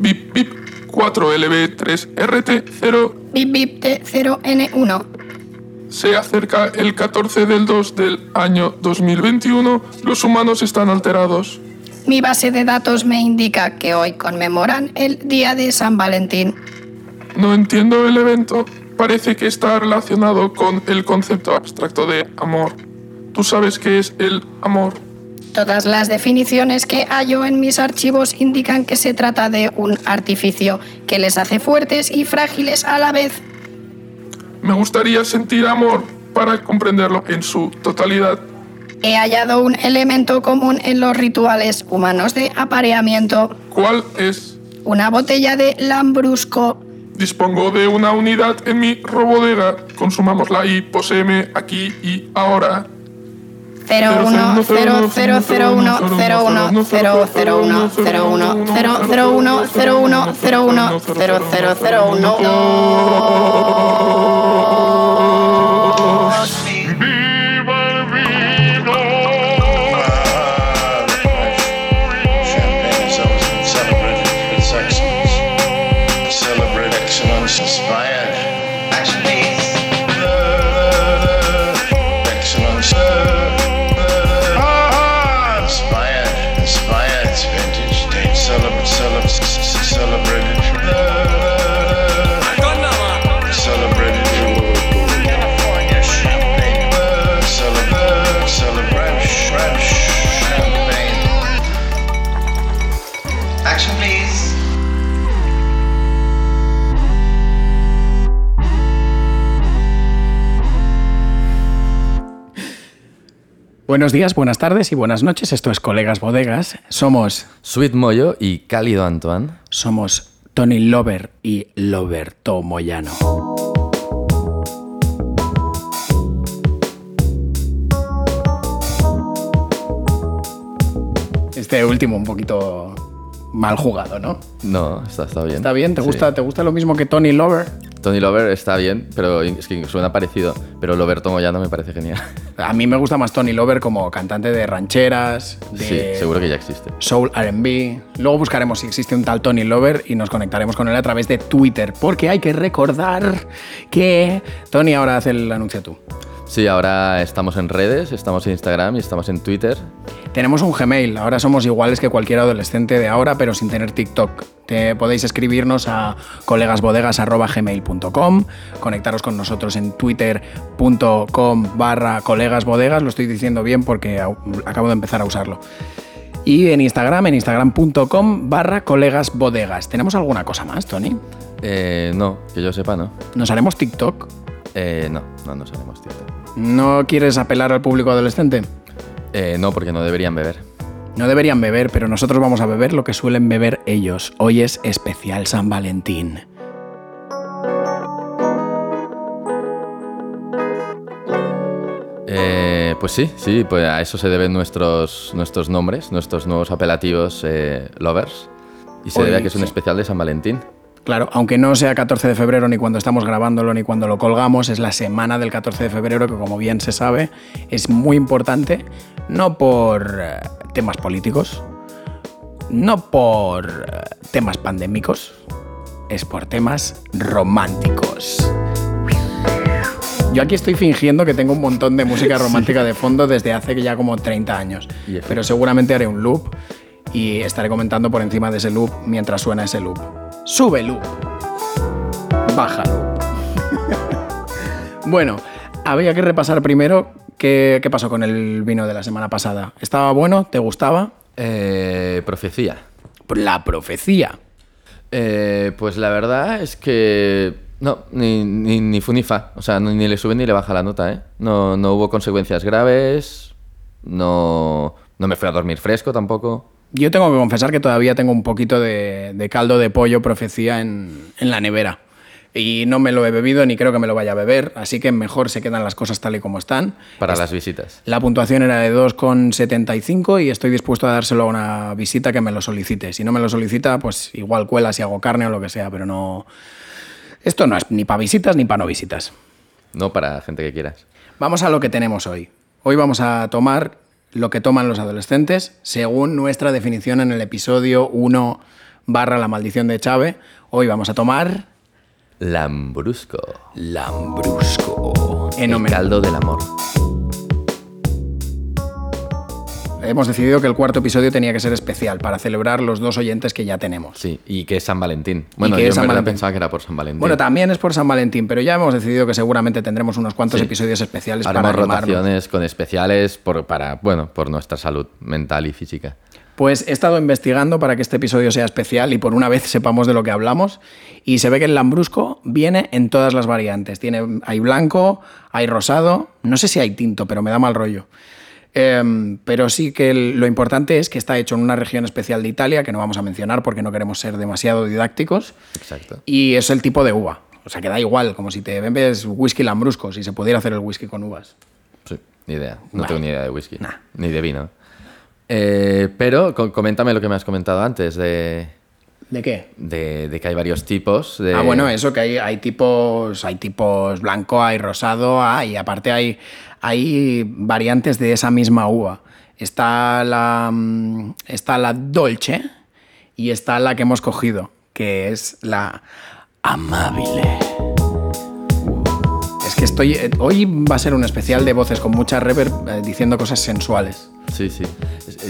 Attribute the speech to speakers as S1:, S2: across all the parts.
S1: Bip bip 4LB3RT0
S2: Bip bip T0N1.
S1: Se acerca el 14 del 2 del año 2021. Los humanos están alterados.
S2: Mi base de datos me indica que hoy conmemoran el Día de San Valentín.
S1: No entiendo el evento. Parece que está relacionado con el concepto abstracto de amor. ¿Tú sabes qué es el amor?
S2: Todas las definiciones que hallo en mis archivos indican que se trata de un artificio que les hace fuertes y frágiles a la vez.
S1: Me gustaría sentir amor para comprenderlo en su totalidad.
S2: He hallado un elemento común en los rituales humanos de apareamiento.
S1: ¿Cuál es?
S2: Una botella de lambrusco.
S1: Dispongo de una unidad en mi robodega. Consumámosla y poséeme aquí y ahora.
S2: 01 0 0 0 1 0 1 0 0 1 0 1 0 0 1 0 1 0 1 0 0 0 1
S3: Action, please.
S4: Buenos días, buenas tardes y buenas noches. Esto es Colegas Bodegas. Somos,
S5: Sweet Moyo y Cálido Antoine.
S4: somos Tony Lover y Loberto Moyano. Este último un poquito mal jugado, ¿no?
S5: No, está, está bien.
S4: ¿Está bien? ¿Te
S5: Sí.
S4: gusta, ¿Te gusta lo mismo que Tony Lover?
S5: Tony Lover está bien, pero es que suena parecido. Pero Loberto Moyano me parece genial.
S4: A mí me gusta más Tony Lover como cantante de rancheras, de
S5: Sí, seguro que ya existe.
S4: Soul RB. Luego buscaremos si existe un tal Tony Lover y nos conectaremos con él a través de Twitter, porque hay que recordar que Tony ahora hace el anuncio tú.
S5: Sí, ahora estamos en redes, estamos en Instagram y estamos en Twitter.
S4: Tenemos un Gmail, ahora somos iguales que cualquier adolescente de ahora, pero sin tener TikTok. Te podéis escribirnos a colegasbodegas.gmail.com, conectaros con nosotros en twitter.com barra colegasbodegas, lo estoy diciendo bien porque acabo de empezar a usarlo. Y en Instagram, en instagram.com barra colegasbodegas. ¿Tenemos alguna cosa más, Tony?
S5: Eh, no, que yo sepa, no.
S4: ¿Nos haremos TikTok?
S5: Eh, no, no nos haremos TikTok.
S4: ¿No quieres apelar al público adolescente?
S5: Eh, no, porque no deberían beber.
S4: No deberían beber, pero nosotros vamos a beber lo que suelen beber ellos. Hoy es especial San Valentín.
S5: Eh, pues sí, sí, pues a eso se deben nuestros, nuestros nombres, nuestros nuevos apelativos eh, lovers. Y se
S4: Hoy,
S5: debe a que es un
S4: sí.
S5: especial de San Valentín.
S4: Claro, aunque no sea 14 de febrero ni cuando estamos grabándolo ni cuando lo colgamos, es la semana del 14 de febrero que como bien se sabe es muy importante, no por eh, temas políticos, no por eh, temas pandémicos, es por temas románticos. Yo aquí estoy fingiendo que tengo un montón de música romántica de fondo desde hace ya como 30 años, pero seguramente haré un loop y estaré comentando por encima de ese loop mientras suena ese loop. Sube loop. Baja loop. bueno, había que repasar primero qué, qué pasó con el vino de la semana pasada. ¿Estaba bueno? ¿Te gustaba?
S5: Eh, profecía.
S4: La profecía.
S5: Eh, pues la verdad es que no, ni, ni, ni fu ni fa. O sea, ni le sube ni le baja la nota, ¿eh? No, no hubo consecuencias graves, no, no me fui a dormir fresco tampoco.
S4: Yo tengo que confesar que todavía tengo un poquito de, de caldo de pollo profecía en, en la nevera. Y no me lo he bebido ni creo que me lo vaya a beber, así que mejor se quedan las cosas tal y como están.
S5: Para las visitas.
S4: La puntuación era de 2,75 y estoy dispuesto a dárselo a una visita que me lo solicite. Si no me lo solicita, pues igual cuela si hago carne o lo que sea, pero no... Esto no es ni para visitas ni para no visitas.
S5: No para gente que quieras.
S4: Vamos a lo que tenemos hoy. Hoy vamos a tomar lo que toman los adolescentes según nuestra definición en el episodio 1 barra la maldición de Chave. Hoy vamos a tomar
S5: Lambrusco.
S4: Lambrusco. En
S5: el caldo del amor.
S4: Hemos decidido que el cuarto episodio tenía que ser especial para celebrar los dos oyentes que ya tenemos.
S5: Sí, y que es San Valentín. Bueno,
S4: que
S5: yo en
S4: San
S5: verdad
S4: Valentín.
S5: pensaba que era por San Valentín.
S4: Bueno, también es por San Valentín, pero ya hemos decidido que seguramente tendremos unos cuantos
S5: Sí.
S4: episodios especiales
S5: Haremos
S4: para animarnos.
S5: rotaciones con especiales por, para, bueno, por nuestra salud mental y física.
S4: Pues he estado investigando para que este episodio sea especial y por una vez sepamos de lo que hablamos. Y se ve que el lambrusco viene en todas las variantes. Tiene, hay blanco, hay rosado, no sé si hay tinto, pero me da mal rollo. Em, pero sí que el- lo importante es que está hecho en una región especial de Italia, que no vamos a mencionar porque no queremos ser demasiado didácticos.
S5: Exacto.
S4: Y es el tipo de uva. O sea que da igual, como si te bebes whisky lambrusco, si se pudiera hacer el whisky con uvas.
S5: Sí, ni idea. No
S4: Vale.
S5: tengo ni idea de whisky.
S4: Nah.
S5: Ni de vino. Eh, pero co- coméntame lo que me has comentado antes de,
S4: ¿De qué?
S5: de- de que hay varios tipos. De...
S4: Ah, bueno, eso que hay, hay tipos, hay tipos blanco, hay rosado, hay, aparte hay, hay variantes de esa misma uva. Está la, mm, está la dolce y está la que hemos cogido, que es la amabile. Es que estoy. eh, Hoy va a ser un especial de voces con mucha reverb eh, diciendo cosas sensuales.
S5: Sí, sí.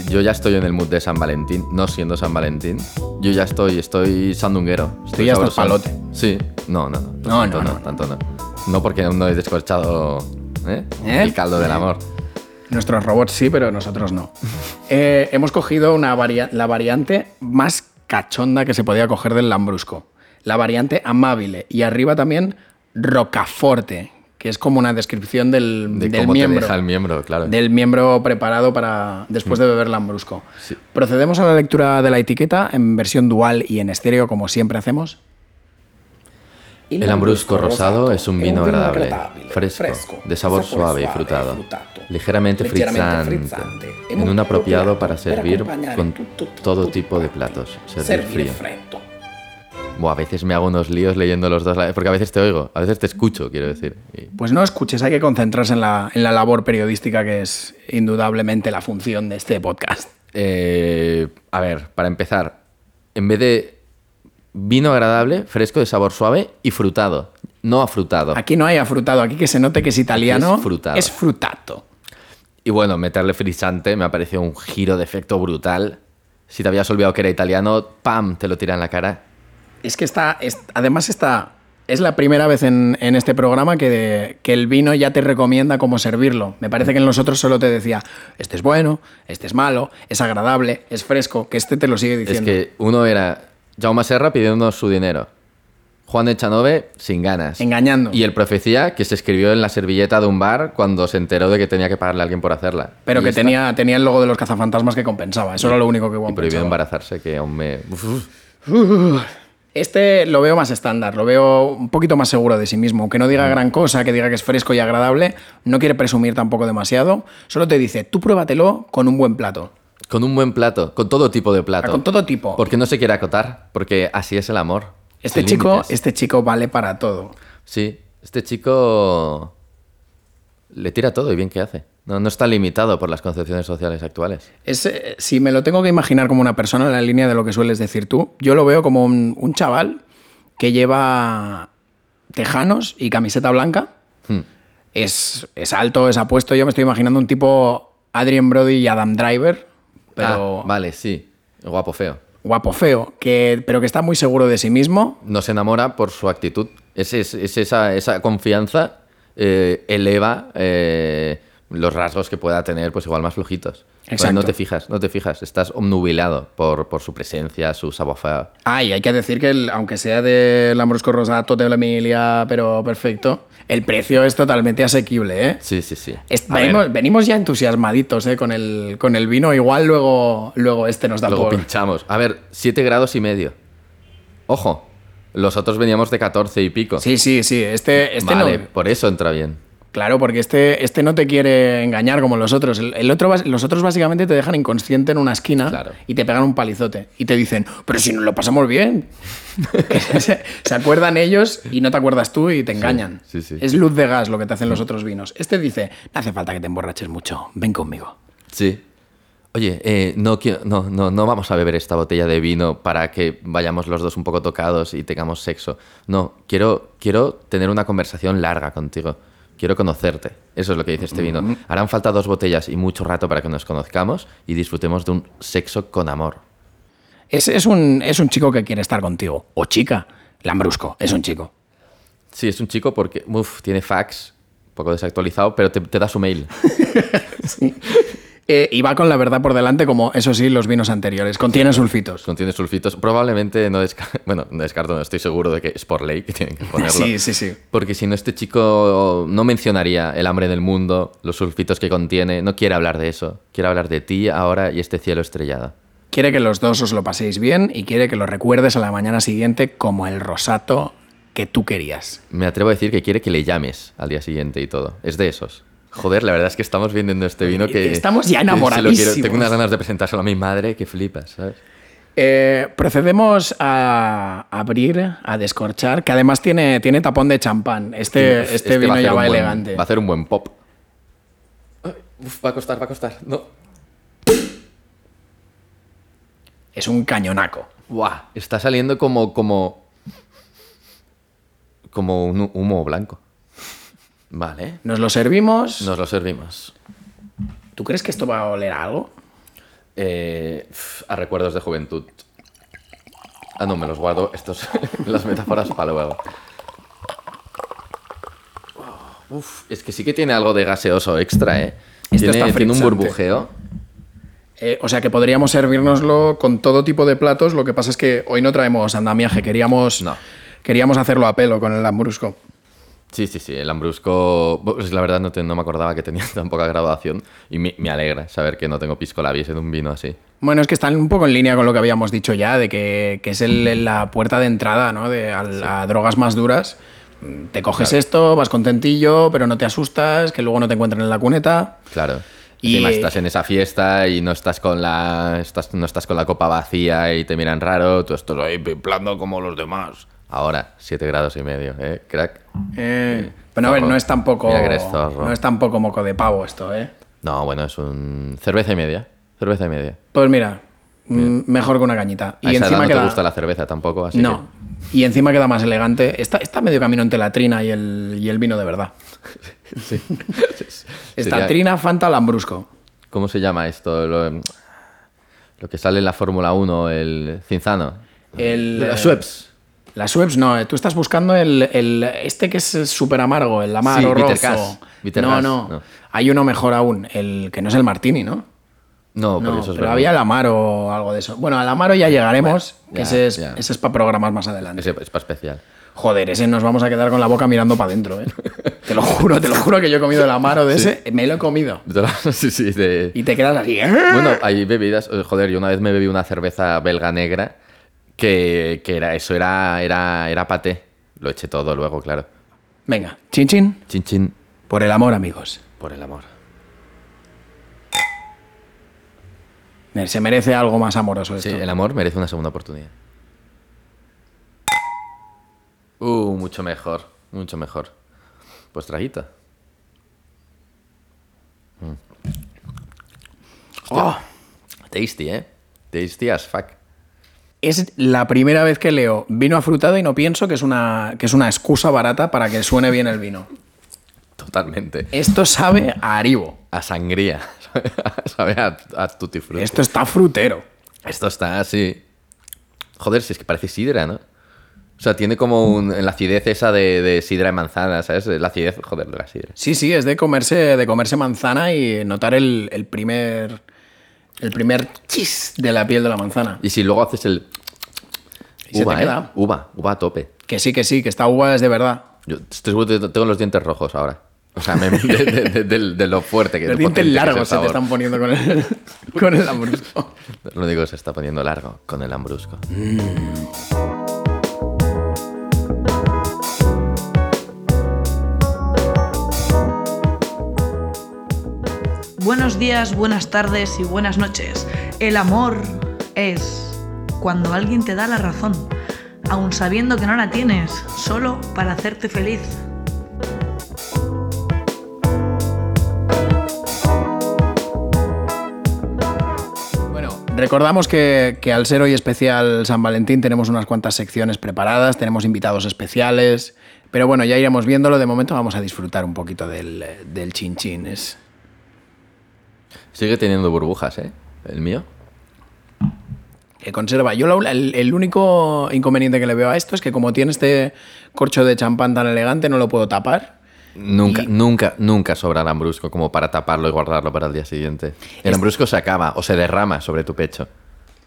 S5: Yo ya estoy en el mood de San Valentín, no siendo San Valentín. Yo ya estoy, estoy sandunguero. Estoy
S4: ya palote.
S5: Sí. No, no, no.
S4: No,
S5: tanto
S4: no,
S5: no,
S4: no.
S5: tanto no. No porque aún no he descorchado ¿eh?
S4: ¿Eh?
S5: el caldo del amor.
S4: Nuestros robots sí, pero nosotros no. Eh, hemos cogido una varia- la variante más cachonda que se podía coger del Lambrusco. La variante amabile. Y arriba también rocaforte, que es como una descripción del,
S5: De
S4: del
S5: cómo
S4: miembro.
S5: te deja el miembro, claro.
S4: Del miembro preparado para después de beber Lambrusco. Procedemos a la lectura de la etiqueta en versión dual y en estéreo, como siempre hacemos.
S5: El Lambrusco rosado es un vino agradable, fresco, de sabor suave y frutado, ligeramente frizzante, en un apropiado para servir con todo tipo de platos, servir frío. Buah, a veces me hago unos líos leyendo los dos, porque a veces te oigo, a veces te escucho, quiero decir. Y-
S4: Pues no escuches, hay que concentrarse en la, en la labor periodística que es indudablemente la función de este podcast.
S5: Eh, a ver, para empezar, en vez de vino agradable, fresco, de sabor suave y frutado, no afrutado.
S4: Aquí no hay afrutado, aquí que se note que es italiano.
S5: es frutado.
S4: Es frutato.
S5: Y bueno, meterle frisante me ha parecido un giro de efecto brutal. Si te habías olvidado que era italiano, ¡pam! te lo tira en la cara.
S4: Es que está. es- además, está. Es la primera vez en, en este programa que, que el vino ya te recomienda cómo servirlo. Me parece que en los otros solo te decía, este es bueno, este es malo, es agradable, es fresco, que este te lo sigue
S5: Es
S4: diciendo.
S5: que uno era Jaume Serra pidiéndonos su dinero. Juan de Chanove sin ganas.
S4: Engañando.
S5: Y el profecía que se escribió en la servilleta de un bar cuando se enteró de que tenía que pagarle a alguien por hacerla.
S4: Pero
S5: Y
S4: que
S5: esta-
S4: tenía, tenía el logo de los cazafantasmas que compensaba. Eso era lo único que
S5: Y
S4: Juan
S5: prohibió
S4: pensaba.
S5: embarazarse, que aún me. Uf, uf.
S4: Este lo veo más estándar, lo veo un poquito más seguro de sí mismo. Que no
S5: Mm.
S4: diga gran cosa, que diga que es fresco y agradable, no quiere presumir tampoco demasiado. Solo te dice, tú pruébatelo con un buen plato.
S5: Con un buen plato, con todo tipo de plato.
S4: Ah, Con todo tipo.
S5: Porque no se quiere acotar, porque así es el amor.
S4: Este chico,
S5: límites.
S4: este chico vale para todo.
S5: Sí, este chico le tira todo y bien que hace. No, no está limitado por las concepciones sociales actuales.
S4: Es, eh, si me lo tengo que imaginar como una persona en la línea de lo que sueles decir tú, yo lo veo como un, un chaval que lleva tejanos y camiseta blanca.
S5: Hmm.
S4: Es, es alto, es apuesto. Yo me estoy imaginando un tipo Adrian Brody y Adam Driver, pero
S5: Ah, vale, sí. Guapo feo.
S4: guapo feo, que, pero que está muy seguro de sí mismo.
S5: No se enamora por su actitud. Es, es- es esa, esa confianza eh, eleva eh, los rasgos que pueda tener, pues igual más flojitos.
S4: Exacto.
S5: No te fijas, no te fijas. Estás omnubilado por, por su presencia, su savoir
S4: Ah, y hay que decir que el- aunque sea de Lambrusco Rosato de la Emilia, pero perfecto, el precio es totalmente asequible, ¿eh?
S5: Sí, sí, sí.
S4: Es- venimos, venimos ya entusiasmaditos ¿eh? con, el, con el vino. Igual luego, luego este nos da
S5: luego
S4: por.
S5: pinchamos. A ver, 7 grados y medio. Ojo, los otros veníamos de 14 y pico.
S4: Sí, sí, sí. Este, este
S5: vale,
S4: no.
S5: por eso entra bien.
S4: Claro, porque este, este no te quiere engañar como los otros. El, el otro, los otros básicamente te dejan inconsciente en una esquina
S5: Claro.
S4: y te pegan un palizote. Y te dicen, pero si nos lo pasamos bien. se, se acuerdan ellos y no te acuerdas tú y te engañan.
S5: sí, sí.
S4: Es luz de gas lo que te hacen los otros vinos. Este dice, no hace falta que te emborraches mucho, ven conmigo.
S5: Sí. Oye, eh, no, no, no, no vamos a beber esta botella de vino para que vayamos los dos un poco tocados y tengamos sexo. No, quiero, quiero tener una conversación larga contigo. Quiero conocerte. Eso es lo que dice este vino. Harán falta dos botellas y mucho rato para que nos conozcamos y disfrutemos de un sexo con amor.
S4: Es, es un, es un chico que quiere estar contigo. O chica. Lambrusco, es un chico.
S5: Sí, es un chico porque, tiene fax, un poco desactualizado, pero te, te da su mail.
S4: Eh, y va con la verdad por delante, como eso sí, los vinos anteriores. Contiene sulfitos.
S5: Contiene sulfitos. Probablemente no descarto, bueno, no descarto, no estoy seguro de que es por ley que tienen que ponerlo.
S4: Sí, sí, sí.
S5: Porque si no, este chico no mencionaría el hambre del mundo, los sulfitos que contiene, no quiere hablar de eso. Quiere hablar de ti ahora y este cielo estrellado.
S4: Quiere que los dos os lo paséis bien y quiere que lo recuerdes a la mañana siguiente como el rosato que tú querías.
S5: Me atrevo a decir que quiere que le llames al día siguiente y todo. Es de esos. Joder, la verdad es que estamos vendiendo este vino que...
S4: Estamos ya
S5: quiero-
S4: enamoradísimos.
S5: Tengo unas ganas de presentárselo a mi madre que flipas, ¿sabes?
S4: Eh, procedemos a abrir, a descorchar, que además tiene, tiene tapón de champán. Este,
S5: Uf,
S4: este, vino
S5: a hacer
S4: ya va
S5: buen-
S4: elegante.
S5: Va a hacer un buen pop. Uf, va a costar, va a costar. No.
S4: Es un cañonaco.
S5: Buah, está saliendo como, como, como un humo blanco. Vale,
S4: Nos lo servimos.
S5: nos lo servimos.
S4: ¿Tú crees que esto va a oler a algo?
S5: Eh, a recuerdos de juventud. Ah, no, me los guardo estos, las metáforas para luego. Uf, es que sí que tiene algo de gaseoso extra, ¿eh?
S4: Esto
S5: Tiene,
S4: está
S5: tiene un burbujeo.
S4: Eh, o sea que podríamos servirnoslo con todo tipo de platos. Lo que pasa es que hoy no traemos andamiaje. Queríamos,
S5: No.
S4: queríamos hacerlo a pelo con el lambrusco.
S5: Sí, sí, sí, el lambrusco, pues la verdad no, te- no me acordaba que tenía tan poca graduación y me, me alegra saber que no tengo pisco labios en un vino así.
S4: Bueno, es que están un poco en línea con lo que habíamos dicho ya, de que, que es el- la puerta de entrada ¿no? de, a, a drogas más duras. Te coges esto, vas contentillo, pero no te asustas, que luego no te encuentren en la cuneta.
S5: Claro.
S4: Y-
S5: Encima estás en esa fiesta y no estás con la estás, no estás con la copa vacía y te miran raro, tú estás ahí pimplando como los demás. Ahora, 7 grados y medio, ¿eh? Crack.
S4: Eh, pero a ver, no es tampoco. No es tampoco moco de pavo esto, ¿eh?
S5: No, bueno, es un... Cerveza y media. Cerveza y media.
S4: Pues mira, mm, mejor que una cañita.
S5: A
S4: Y
S5: esa edad no
S4: queda.
S5: te gusta la cerveza tampoco, así
S4: No. Y encima queda más elegante. Está, está medio camino entre la trina y el, y el vino de verdad.
S5: que...
S4: Está
S5: Sería-
S4: trina, Fanta, Lambrusco.
S5: ¿Cómo se llama esto? Lo, lo que sale en la Fórmula 1, el cinzano.
S4: El, eh,
S5: Schweppes.
S4: La Schweppes, no, eh, tú estás buscando el, el- este que es súper amargo, el amaro
S5: Sí,
S4: rojo. No, no,
S5: no.
S4: Hay uno mejor aún, el que no es el Martini, ¿no?
S5: No,
S4: No,
S5: eso es
S4: pero
S5: verdad.
S4: había el amaro o algo de eso. Bueno, al amaro ya llegaremos,
S5: Bueno,
S4: que ese es, ese es para programas más adelante.
S5: Ese es para especial.
S4: Joder, ese nos vamos a quedar con la boca mirando para adentro, ¿eh? te lo juro, te lo juro que yo he comido el amaro de ese, me lo he comido.
S5: sí, sí, de...
S4: Y te quedas así, ¿eh?
S5: Bueno, hay bebidas. eh, Joder, yo una vez me bebí una cerveza belga negra que, que era eso, era, era, era paté. Lo eché todo luego, claro.
S4: Venga, chin chin,
S5: Chin chin,
S4: por el amor, amigos.
S5: por el amor.
S4: Se merece algo más amoroso esto.
S5: Sí, el amor merece una segunda oportunidad. Uh, mucho mejor, mucho mejor. Pues traguita.
S4: Oh,
S5: Tasty, ¿eh? Tasty as fuck.
S4: Es la primera vez que leo vino afrutado y no pienso que es una, que es una excusa barata para que suene bien el vino.
S5: Totalmente.
S4: Esto sabe a Aribo.
S5: A sangría. Sabe a, a tutti frutti.
S4: Esto está frutero.
S5: Esto está así. Joder, si es que parece sidra, ¿no? O sea, tiene como un, la acidez esa de, de sidra de manzana, ¿sabes? La acidez, joder, de la sidra.
S4: Sí, sí, es de comerse, de comerse manzana y notar el, el primer. El primer chis de la piel de la manzana.
S5: Y si luego haces el.
S4: Y se te
S5: Uva, ¿eh?
S4: queda.
S5: Uva, uva a tope.
S4: Que sí, que sí, que esta uva es de verdad.
S5: Yo estoy seguro que tengo los dientes rojos ahora. O sea, me- de, de- de- de- de lo fuerte que
S4: Los
S5: lo
S4: dientes
S5: potente que es el
S4: largos se te
S5: sabor.
S4: están poniendo con el, con el lambrusco.
S5: Lo único que se está poniendo largo con el ambrusco.
S6: Buenos días, buenas tardes y buenas noches. El amor es cuando alguien te da la razón, aun sabiendo que no la tienes, solo para hacerte feliz.
S4: Recordamos que, que al ser hoy especial San Valentín tenemos unas cuantas secciones preparadas, tenemos invitados especiales, pero bueno, ya iremos viéndolo. De momento vamos a disfrutar un poquito del, del
S5: Sigue teniendo burbujas, ¿eh? El mío.
S4: que conserva. Yo lo- el, el único inconveniente que le veo a esto es que como tiene este corcho de champán tan elegante, no lo puedo tapar.
S5: Nunca,
S4: Y-
S5: nunca, nunca sobra el lambrusco como para taparlo y guardarlo para el día siguiente. El lambrusco se acaba o se derrama sobre tu pecho.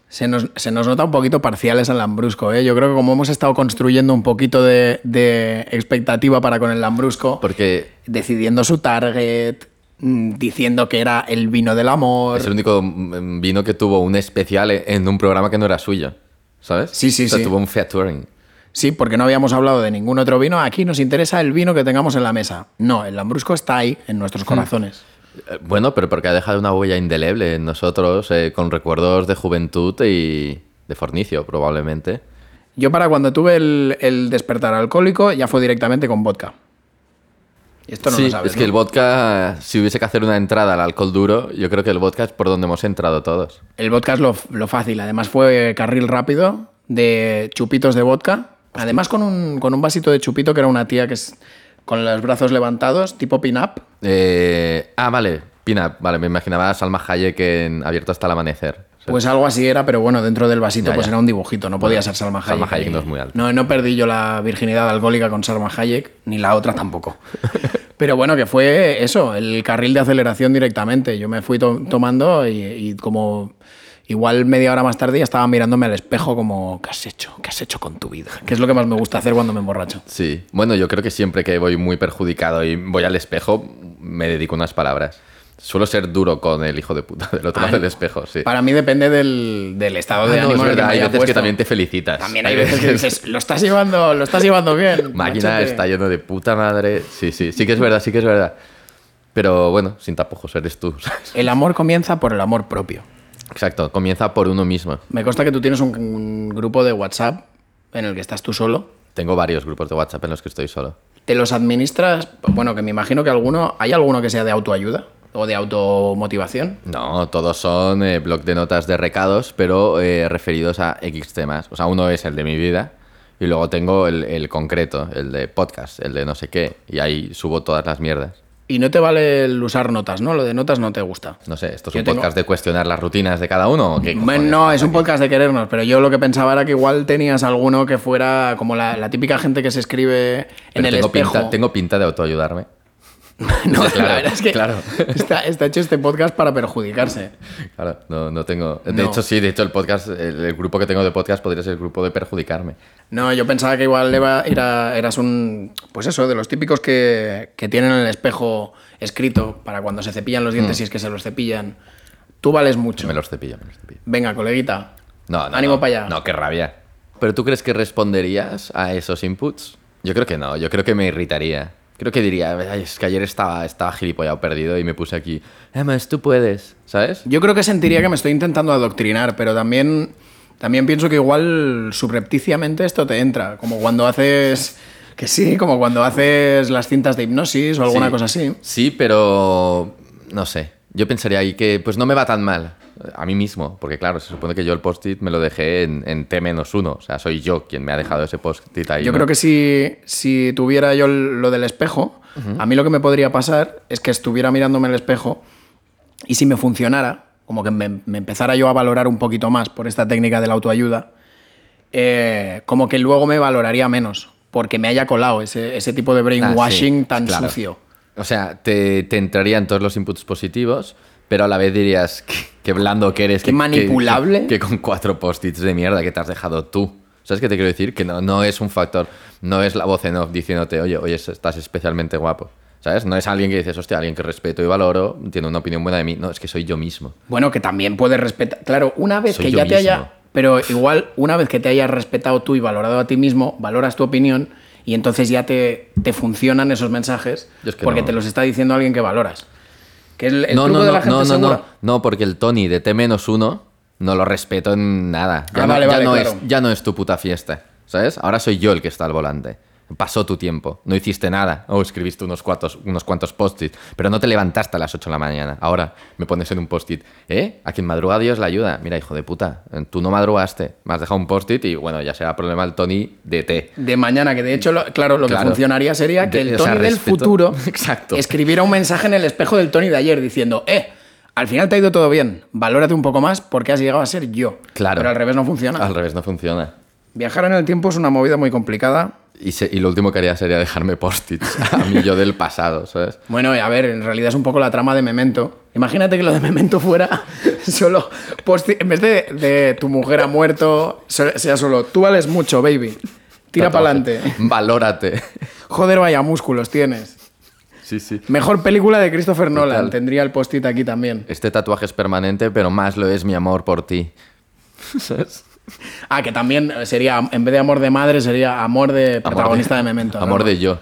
S4: Se nos, se nos nota un poquito parciales al lambrusco, ¿eh? Yo creo que como hemos estado construyendo un poquito de, de expectativa para con el lambrusco,
S5: Porque
S4: decidiendo su target, diciendo que era el vino del amor.
S5: es el único mm, vino que tuvo un especial en un programa que no era suyo. ¿Sabes?
S4: Sí, sí,
S5: O sea,
S4: sí.
S5: tuvo un featuring.
S4: Sí, porque no habíamos hablado de ningún otro vino. Aquí nos interesa el vino que tengamos en la mesa. No, el lambrusco está ahí, en nuestros corazones.
S5: Eh, Bueno, pero porque ha dejado una huella indeleble en nosotros, eh, con recuerdos de juventud y de fornicio, probablemente.
S4: Yo para cuando tuve el, el despertar alcohólico ya fue directamente con vodka. Esto no
S5: sí,
S4: lo sabes.
S5: es que el vodka, si hubiese que hacer una entrada al alcohol duro, yo creo que el vodka es por donde hemos entrado todos.
S4: El vodka es lo, lo fácil. Además fue carril rápido de chupitos de vodka. Además con un, con un vasito de chupito que era una tía que es con los brazos levantados, tipo pin-up.
S5: Eh, ah, vale, Pina, vale, me imaginaba a Salma Hayek en Abierto hasta el amanecer.
S4: Pues algo así era, pero bueno, dentro del vasito
S5: Ya,
S4: pues
S5: ya.
S4: era un dibujito, no podía
S5: Bueno,
S4: ser Salma Hayek.
S5: Salma Hayek no es muy alta.
S4: No, no perdí yo la virginidad alcohólica con Salma Hayek, ni la otra tampoco. pero bueno, que fue eso, el carril de aceleración directamente. Yo me fui to- tomando y, y como igual media hora más tarde ya estaba mirándome al espejo como, ¿qué has hecho? ¿Qué has hecho con tu vida? Que es lo que más me gusta hacer cuando me emborracho.
S5: Sí, bueno, yo creo que siempre que voy muy perjudicado y voy al espejo, me dedico unas palabras. Suelo ser duro con el hijo de puta del otro
S4: Ah,
S5: lado del espejo, sí.
S4: Para mí depende del, del estado
S5: Ah,
S4: de
S5: no,
S4: ánimo
S5: es
S4: que
S5: verdad,
S4: me
S5: hay veces que
S4: puesto.
S5: también te felicitas.
S4: También hay veces que dices, lo estás llevando, lo estás llevando bien.
S5: Máquina
S4: machote".
S5: está lleno de puta madre. Sí, sí, sí que es verdad, sí que es verdad. Pero bueno, sin tapujos, eres tú. ¿sabes?
S4: El amor comienza por el amor propio.
S5: Exacto, comienza por uno mismo.
S4: Me consta que tú tienes un, un grupo de WhatsApp en el que estás tú solo.
S5: Tengo varios grupos de WhatsApp en los que estoy solo.
S4: ¿Te los administras? Bueno, que me imagino que alguno. ¿Hay alguno que sea de autoayuda? ¿O de automotivación?
S5: No, todos son eh, blog de notas de recados, pero eh, referidos a X temas. O sea, uno es el de mi vida y luego tengo el, el concreto, el de podcast, el de no sé qué. Y ahí subo todas las mierdas.
S4: Y no te vale el usar notas, ¿no? Lo de notas no te gusta.
S5: No sé, ¿esto es
S4: Yo
S5: un
S4: tengo-
S5: podcast de cuestionar las rutinas de cada uno o qué?
S4: Bueno, no, es un podcast de querernos, pero yo lo que pensaba era que igual tenías alguno que fuera como la, la típica gente que se escribe en el
S5: tengo
S4: espejo.
S5: Pinta, tengo pinta de autoayudarme.
S4: No,
S5: Claro,
S4: la verdad es que
S5: claro.
S4: está, está hecho este podcast para perjudicarse.
S5: Claro, no, no tengo. De
S4: No.
S5: hecho, sí, de hecho, el podcast, el, el grupo que tengo de podcast podría ser el grupo de perjudicarme.
S4: No, yo pensaba que igual Eva, era, eras un. Pues eso, de los típicos que, que tienen el espejo escrito para cuando se cepillan los dientes, si es que se los cepillan. Tú vales mucho.
S5: Mm. Me los cepillo, me los cepillo.
S4: Venga, coleguita.
S5: No, no.
S4: Ánimo
S5: no.
S4: para allá.
S5: No, qué rabia. ¿Pero tú crees que responderías a esos inputs? Yo creo que no, yo creo que me irritaría. Creo que diría, "Ay, es que ayer estaba, estaba gilipollado perdido y me puse aquí, además tú puedes, ¿sabes?
S4: Yo creo que sentiría que me estoy intentando adoctrinar, pero también, también pienso que igual subrepticiamente esto te entra. Como cuando haces. Que sí, como cuando haces las cintas de hipnosis o alguna
S5: Sí.
S4: cosa así.
S5: Sí, pero no sé. Yo pensaría ahí que pues no me va tan mal a mí mismo, porque claro, se supone que yo el post-it me lo dejé en, en T-1, o sea, soy yo quien me ha dejado ese post-it ahí.
S4: Yo
S5: ¿no?
S4: creo que si, si tuviera yo lo del espejo, a mí lo que me podría pasar es que estuviera mirándome el espejo y si me funcionara, como que me, me empezara yo a valorar un poquito más por esta técnica de la autoayuda, eh, como que luego me valoraría menos, porque me haya colado ese, ese tipo de
S5: Ah,
S4: brainwashing
S5: sí,
S4: tan
S5: claro.
S4: sucio.
S5: O sea, te, te entrarían todos los inputs positivos, pero a la vez dirías, qué, qué blando que eres.
S4: Qué
S5: que-
S4: manipulable.
S5: Que, que con cuatro post-its de mierda que te has dejado tú. ¿Sabes qué te quiero decir? Que no, no es un factor, no es la voz en off diciéndote, oye, oye, estás especialmente guapo. ¿Sabes? No es alguien que dices, hostia, alguien que respeto y valoro, tiene una opinión buena de mí. No, es que soy yo mismo.
S4: Bueno, que también puedes respetar. Claro, una vez
S5: Soy
S4: que ya te haya. Pero igual, una vez que te hayas respetado tú y valorado a ti mismo, valoras tu opinión y entonces ya te, te funcionan esos mensajes
S5: es que
S4: porque
S5: no.
S4: te los está diciendo alguien que valoras. Que es el, el
S5: no, no,
S4: de la
S5: no,
S4: gente
S5: no, no,
S4: segura.
S5: no, no, porque el Tony de T-1 no lo respeto en nada. Ya,
S4: Ah,
S5: no,
S4: vale,
S5: ya
S4: vale,
S5: no
S4: claro.
S5: es, ya no es tu puta fiesta, ¿sabes? Ahora soy yo el que está al volante. Pasó tu tiempo, no hiciste nada, o escribiste unos cuantos, unos cuantos post-its, pero no te levantaste a las 8 de la mañana. Ahora me pones en un post-it, ¿eh? A quien madruga Dios la ayuda. Mira, hijo de puta, tú no madrugaste, me has dejado un post-it y bueno, ya será problema el Tony de té.
S4: De mañana, que de hecho, lo- claro, lo
S5: Claro.
S4: que funcionaría sería que
S5: De-
S4: el
S5: o sea,
S4: Tony del
S5: respeto.
S4: futuro
S5: Exacto.
S4: escribiera un mensaje en el espejo del Tony de ayer diciendo, eh, al final te ha ido todo bien, valórate un poco más porque has llegado a ser yo.
S5: Claro.
S4: Pero al revés no funciona.
S5: Al revés, no funciona.
S4: Viajar en el tiempo es una movida muy complicada.
S5: Y, se- y lo último que haría sería dejarme post-its a mí yo del pasado, ¿sabes?
S4: Bueno, a ver, en realidad es un poco la trama de Memento. Imagínate que lo de Memento fuera solo post en vez de, de tu mujer ha muerto, se- sea solo tú vales mucho, baby. Tira para adelante.
S5: Valórate.
S4: Joder, vaya músculos tienes.
S5: Sí, sí.
S4: Mejor película de Christopher Nolan.
S5: Total.
S4: Tendría el post-it aquí también.
S5: Este tatuaje es permanente, pero más lo es mi amor por ti. ¿Sabes?
S4: Ah, que también sería, en vez de amor de madre, sería amor de protagonista de, Memento. ¿no?
S5: Amor de yo.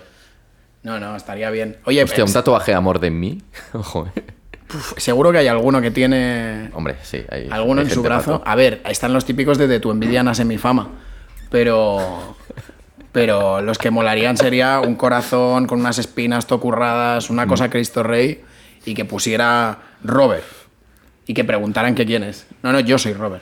S4: No, no, estaría bien. Oye,
S5: Hostia, un tatuaje amor de mí. Ojo, eh.
S4: seguro que hay alguno que tiene
S5: Hombre, sí. Hay,
S4: alguno
S5: hay
S4: en su brazo. A ver, están los típicos de, de tu envidia nace mi fama. Pero. Pero los que molarían sería un corazón con unas espinas tocurradas,
S5: Mm.
S4: una cosa Cristo Rey y que pusiera Robert. Y que preguntaran que quién es. No, no, yo soy Robert.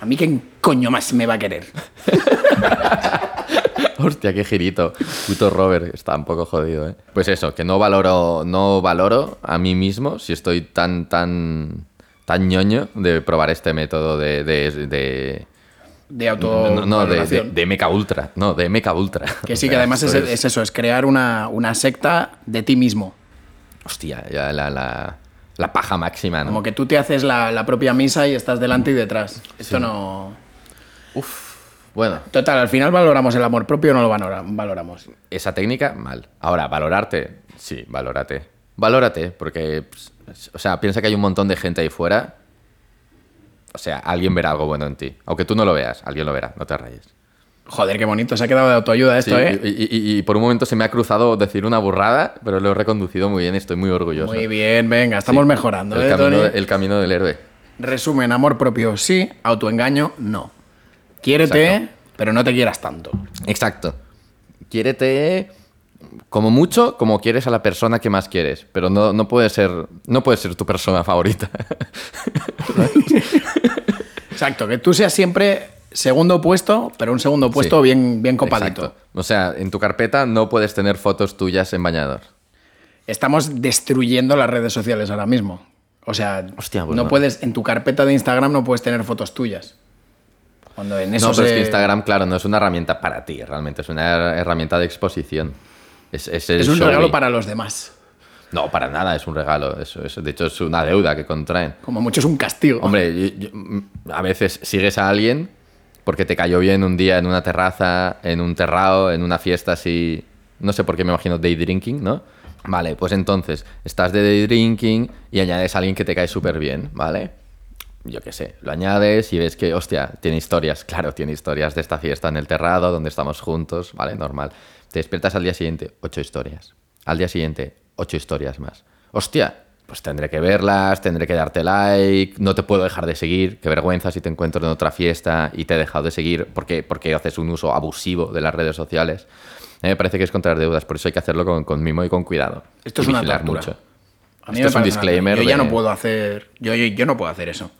S4: A mí quién coño más me va a querer.
S5: Hostia, qué girito. Puto Robert, está un poco jodido, ¿eh? Pues eso, que no valoro, no valoro a mí mismo si estoy tan, tan, tan ñoño de probar este método de... de, de-
S4: De auto.
S5: no, no, de, de, de Mecha Ultra. No, de Mecha Ultra.
S4: Que sí,
S5: O
S4: que además es, es eso, es crear una, una secta de ti mismo.
S5: Hostia, ya la, la, la paja máxima, ¿no?
S4: Como que tú te haces la, la propia misa y estás delante y detrás. Esto no.
S5: Bueno,
S4: Total, al final valoramos el amor propio o no lo valora- valoramos.
S5: esa técnica, mal. Ahora, valorarte, sí, valórate. Valórate, porque, pues, o sea, piensa que hay un montón de gente ahí fuera. O sea, alguien verá algo bueno en ti. Aunque tú no lo veas, alguien lo verá, no te rayes.
S4: Joder, qué bonito, se ha quedado de autoayuda esto,
S5: Sí,
S4: ¿eh?
S5: y, y- y- y por un momento se me ha cruzado decir una burrada, pero lo he reconducido muy bien, estoy muy orgulloso.
S4: Muy bien, venga, estamos
S5: Sí.
S4: mejorando,
S5: el
S4: ¿eh,
S5: camino,
S4: Tony?
S5: el camino del héroe.
S4: Resumen, amor propio sí, autoengaño no. Quiérete,
S5: Exacto.
S4: pero no te quieras tanto.
S5: Exacto. Quiérete como mucho como quieres a la persona que más quieres, pero no, no puede ser no puede ser tu persona favorita.
S4: Exacto, que tú seas siempre segundo puesto, pero un segundo puesto
S5: Sí.
S4: bien, bien copadito.
S5: Exacto. O sea, en tu carpeta no puedes tener fotos tuyas en bañador.
S4: Estamos destruyendo las redes sociales ahora mismo. O sea,
S5: Hostia, pues
S4: no
S5: no.
S4: puedes, en tu carpeta de Instagram no puedes tener fotos tuyas. Cuando en eso
S5: no, pero es que Instagram, claro, no es una herramienta para ti, realmente es una herramienta de exposición. Es, es, el
S4: es un regalo para los demás.
S5: No, para nada, es un regalo. Eso, eso, de hecho, es una deuda que contraen.
S4: Como mucho es un castigo.
S5: Hombre, yo- yo- mm, a veces sigues a alguien porque te cayó bien un día en una terraza, en un terrao, en una fiesta así. No sé por qué me imagino day drinking, ¿no? Vale, pues entonces estás de day drinking y añades a alguien que te cae súper bien, ¿vale? Yo qué sé, lo añades y ves que, hostia, tiene historias. Claro, tiene historias de esta fiesta en el terrado, donde estamos juntos, ¿vale? Normal. Te despiertas al día siguiente, ocho historias. Al día siguiente, ocho historias más. Hostia, pues tendré que verlas, tendré que darte like, no te puedo dejar de seguir. Qué vergüenza si te encuentro en otra fiesta y te he dejado de seguir porque, porque haces un uso abusivo de las redes sociales. A mí me parece que es contraer deudas, por eso hay que hacerlo con, con mimo y con cuidado.
S4: Esto
S5: Y
S4: es una tortura.
S5: mucho.
S4: A mí
S5: Esto
S4: me
S5: es un disclaimer.
S4: Yo ya
S5: de-
S4: no puedo hacer. Yo, yo, yo no puedo hacer eso.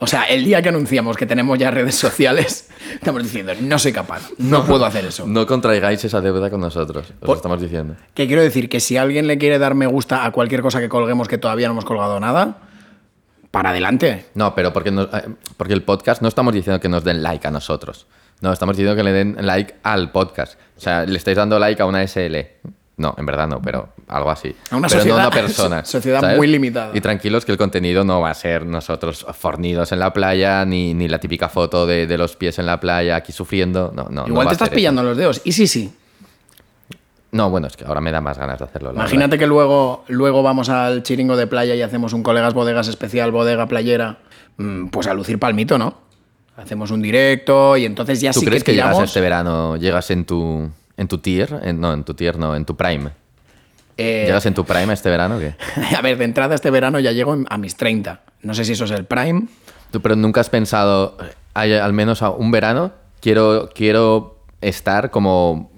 S4: O sea, el día que anunciamos que tenemos ya redes sociales, estamos diciendo, no soy capaz, no puedo hacer eso.
S5: No contraigáis esa deuda con nosotros, os
S4: Por-
S5: lo estamos diciendo.
S4: Que quiero decir que si alguien le quiere dar me gusta a cualquier cosa que colguemos que todavía no hemos colgado nada, para adelante.
S5: No, pero porque, nos- eh, porque el podcast no estamos diciendo que nos den like a nosotros. No, estamos diciendo que le den like al podcast. O sea, le estáis dando like a una SL. No, en verdad no, pero algo así.
S4: A una
S5: pero
S4: sociedad-
S5: no una persona.
S4: sociedad
S5: ¿sabes?
S4: muy limitada.
S5: Y tranquilos que el contenido no va a ser nosotros fornidos en la playa, ni, ni la típica foto de, de los pies en la playa aquí sufriendo. No, no. no
S4: Igual
S5: va
S4: te estás
S5: eso.
S4: pillando los dedos. Y sí, sí.
S5: No, bueno, es que ahora me da más ganas de hacerlo.
S4: Imagínate que luego, luego vamos al chiringo de playa y hacemos un colegas bodegas especial, bodega playera. Mm, Pues a lucir palmito, ¿no? Hacemos un directo y entonces ya
S5: ¿Tú
S4: sí
S5: crees
S4: que
S5: que, llegas este verano, llegas en tu, en tu tier? En- no, en tu tier no, en tu prime.
S4: Eh,
S5: ¿Llegas en tu prime este verano o qué?
S4: a ver, de entrada este verano ya llego a mis 30. No sé si eso es el prime.
S5: Tú, pero nunca has pensado, al menos a un verano, quiero, quiero estar como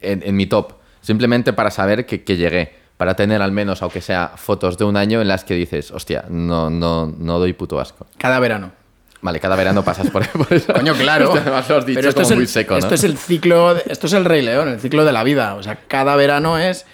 S5: en, en mi top, simplemente para saber que, que llegué, para tener al menos, aunque sea, fotos de un año en las que dices, hostia, no, no, no doy puto asco.
S4: Cada verano.
S5: Vale, cada verano pasas por, por eso.
S4: Coño, claro.
S5: Además lo has dicho
S4: Pero esto
S5: como
S4: es el,
S5: muy seco, ¿no?
S4: Esto es el ciclo, de- esto es el Rey León, el ciclo de la vida. O sea, cada verano es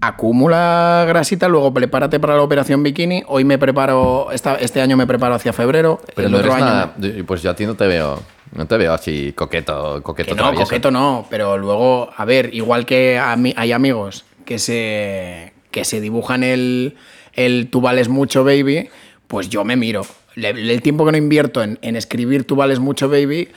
S4: acumula grasita, luego prepárate para la operación bikini. Hoy me preparo, esta- este año me preparo hacia febrero.
S5: Pero
S4: el
S5: no
S4: otro año
S5: nada... Pues yo a ti no te veo... No te veo así coqueto, coqueto
S4: Que no,
S5: travieso.
S4: coqueto no, pero luego, a ver, igual que a mí- hay amigos que se, que se dibujan el, el tú vales mucho, baby, pues yo me miro. Le- el tiempo que no invierto en, en escribir tú vales mucho, baby,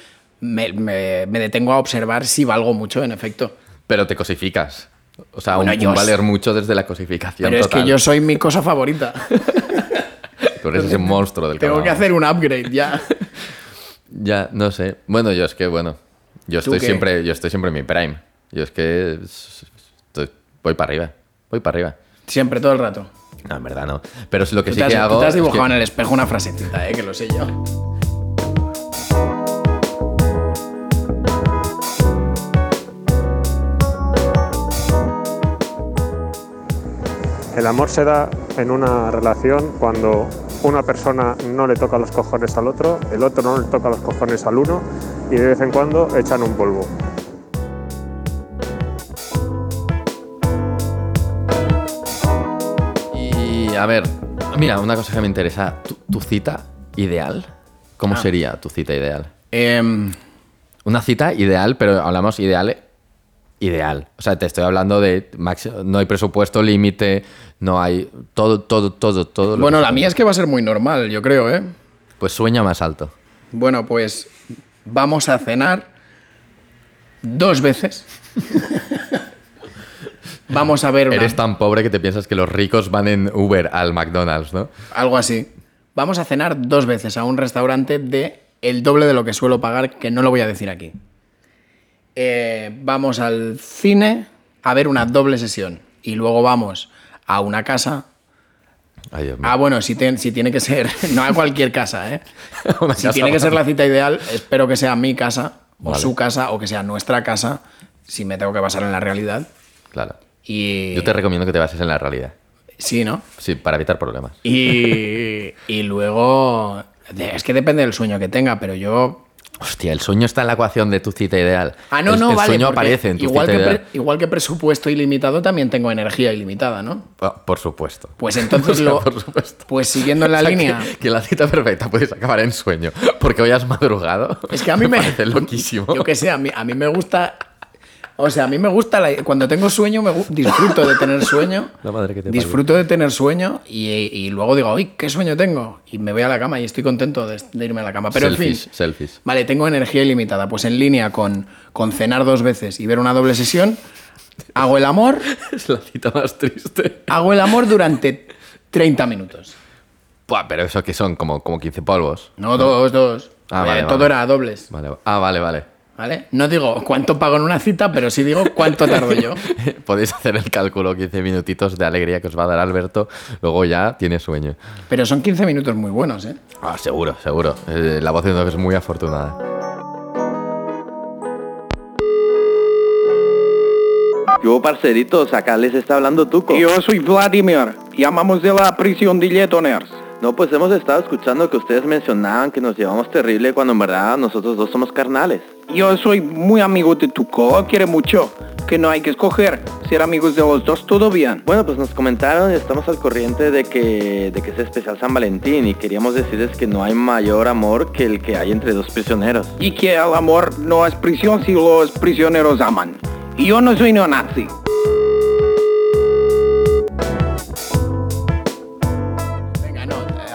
S4: me, me- me detengo a observar si valgo mucho, en efecto.
S5: Pero te cosificas. O sea,
S4: Bueno,
S5: un, valer mucho desde la cosificación
S4: Pero es que yo soy mi cosa favorita.
S5: Tú eres ese monstruo del
S4: Tengo que hacer un upgrade ya.
S5: Ya, no sé. Bueno, yo es que, bueno, yo
S4: ¿Tú
S5: estoy
S4: qué?
S5: siempre, yo estoy siempre en mi prime. Yo es que estoy- voy para arriba, voy para arriba.
S4: Siempre, todo el rato.
S5: No, en verdad no. Pero es lo que
S4: Tú
S5: sí
S4: has,
S5: que
S4: tú
S5: hago.
S4: te has
S5: es
S4: dibujado
S5: que-
S4: en el espejo una frasecita, eh, que lo sé yo.
S7: El amor se da en una relación cuando una persona no le toca los cojones al otro, el otro no le toca los cojones al uno y de vez en cuando echan un polvo.
S5: A ver, mira, una cosa que me interesa. ¿Tu, tu cita ideal? ¿Cómo
S4: Ah.
S5: sería tu cita ideal?
S4: Em,
S5: Una cita ideal, pero hablamos ideal. Ideal. O sea, te estoy hablando de máximo, no hay presupuesto, límite, no hay. Todo, todo, todo, todo.
S4: bueno, la mía es que va a ser muy normal, yo creo, ¿eh?
S5: Pues sueña más alto.
S4: Bueno, pues vamos a cenar dos veces. vamos a ver una-
S5: Eres tan pobre que te piensas que los ricos van en Uber al McDonald's, ¿no?
S4: algo así. Vamos a cenar dos veces a un restaurante de el doble de lo que suelo pagar, que no lo voy a decir aquí. Eh, vamos al cine a ver una doble sesión y luego vamos a una casa.
S5: Ay.
S4: Ah, bueno, si, tiene que ser, no a cualquier casa, ¿eh?
S5: Una
S4: Si
S5: casa
S4: tiene que ser la cita ideal, espero que sea mi casa, o
S5: Vale.
S4: su casa, o que sea nuestra casa, si me tengo que basar en la realidad.
S5: Claro.
S4: Y.
S5: Yo te recomiendo que te bases en la realidad.
S4: Sí, ¿no?
S5: Sí, para evitar problemas.
S4: Y, y luego. Es que depende del sueño que tenga, pero yo.
S5: Hostia, el sueño está en la ecuación de tu cita ideal.
S4: Ah, no,
S5: el,
S4: no,
S5: el
S4: vale.
S5: sueño aparece en tu
S4: igual
S5: cita
S4: que,
S5: ideal.
S4: igual que presupuesto ilimitado, también tengo energía ilimitada, ¿no?
S5: Ah, por supuesto.
S4: Pues entonces
S5: O sea,
S4: lo.
S5: por supuesto.
S4: Pues siguiendo en la
S5: O sea,
S4: línea.
S5: Que, que la cita perfecta puedes acabar en sueño. Porque hoy has madrugado.
S4: Es que a mí me.
S5: parece loquísimo.
S4: Yo qué sé, a mí, a mí me gusta. O sea, a mí me gusta. la- cuando tengo sueño, me disfruto de tener sueño.
S5: La madre que te parió.
S4: disfruto de tener sueño y, y luego digo, uy, ¿qué sueño tengo? Y me voy a la cama y estoy contento de, de irme a la cama. Pero en
S5: selfies,
S4: fin.
S5: selfies.
S4: Vale, tengo energía ilimitada. Pues en línea con, con cenar dos veces y ver una doble sesión, hago el amor,
S5: Es la cita más triste.
S4: hago el amor durante 30 minutos.
S5: Buah, pero eso que son como, como 15 polvos.
S4: No, dos, dos.
S5: Ah,
S4: Eh,
S5: vale,
S4: todo
S5: vale.
S4: era dobles.
S5: Vale. Ah, vale, vale.
S4: ¿Vale? No digo cuánto pago en una cita, pero sí digo cuánto tardo yo.
S5: Podéis hacer el cálculo, 15 minutitos de alegría que os va a dar Alberto. Luego ya tiene sueño.
S4: Pero son 15 minutos muy buenos, ¿eh?
S5: Ah, seguro, seguro. Eh, la voz de Enoch es muy afortunada.
S8: Yo, parceritos, acá les está hablando Tuco.
S9: Yo soy Vladimir. Llamamos de la prisión de Letoners.
S8: No, pues hemos estado escuchando que ustedes mencionaban que nos llevamos terrible cuando en verdad nosotros dos somos carnales.
S9: Yo soy muy amigo de Tuco, quiere mucho. Que no hay que escoger. Ser amigos de los dos, todo bien.
S8: Bueno, pues nos comentaron y estamos al corriente de que, de que es especial San Valentín y queríamos decirles que no hay mayor amor que el que hay entre dos prisioneros.
S9: Y que el amor no es prisión si los prisioneros aman. Y yo no soy neonazi.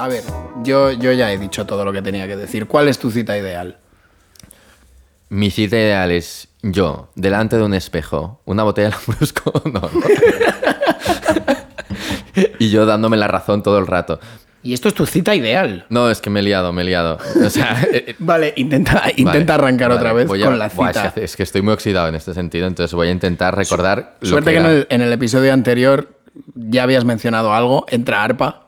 S4: A ver, yo, yo ya he dicho todo lo que tenía que decir. ¿Cuál es tu cita ideal?
S5: Mi cita ideal es yo, delante de un espejo, una botella de Lambrusco, no, no. y yo dándome la razón todo el rato.
S4: Y esto es tu cita ideal.
S5: No, es que me he liado, me he liado. O sea, eh, eh,
S4: Vale, intenta, intenta
S5: vale,
S4: arrancar
S5: vale,
S4: otra vez
S5: a-
S4: con la cita.
S5: es, que, es que estoy muy oxidado en este sentido, entonces voy a intentar recordar lo
S4: Suerte que, en,
S5: era.
S4: el, en el episodio anterior ya habías mencionado algo. Entra arpa.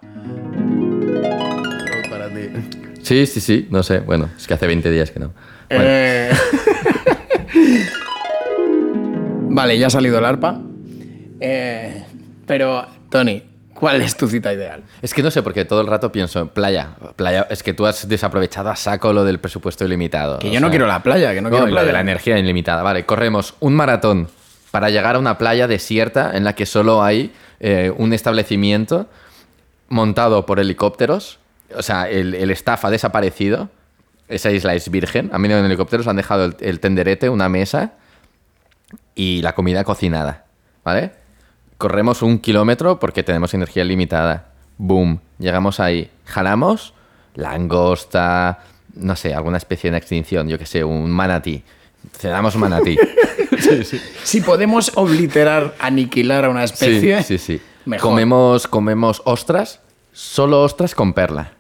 S5: Sí, sí, sí, no sé. Bueno, es que hace 20 días que no. Bueno,
S4: Eh, Vale, ya ha salido el arpa. Eh, pero, Tony, ¿cuál es tu cita ideal?
S5: Es que no sé, porque todo el rato pienso en playa. Playa, es que tú has desaprovechado a saco lo del presupuesto ilimitado.
S4: Que yo no quiero la playa, que no,
S5: No,
S4: quiero
S5: lo
S4: playa.
S5: de la energía ilimitada. Vale, corremos un maratón para llegar a una playa desierta en la que solo hay eh, un establecimiento montado por helicópteros. O sea, el, el staff ha desaparecido. Esa isla es virgen. Han venido en helicópteros, han dejado el, el tenderete, una mesa y la comida cocinada. ¿Vale? Corremos un kilómetro porque tenemos energía limitada. Boom. Llegamos ahí. Jalamos langosta, no sé, alguna especie en extinción, yo que sé, un manatí. Cenamos manatí.
S4: Si podemos obliterar, aniquilar a una especie,
S5: Sí, sí, sí.
S4: mejor.
S5: Comemos, comemos ostras, solo ostras con perla.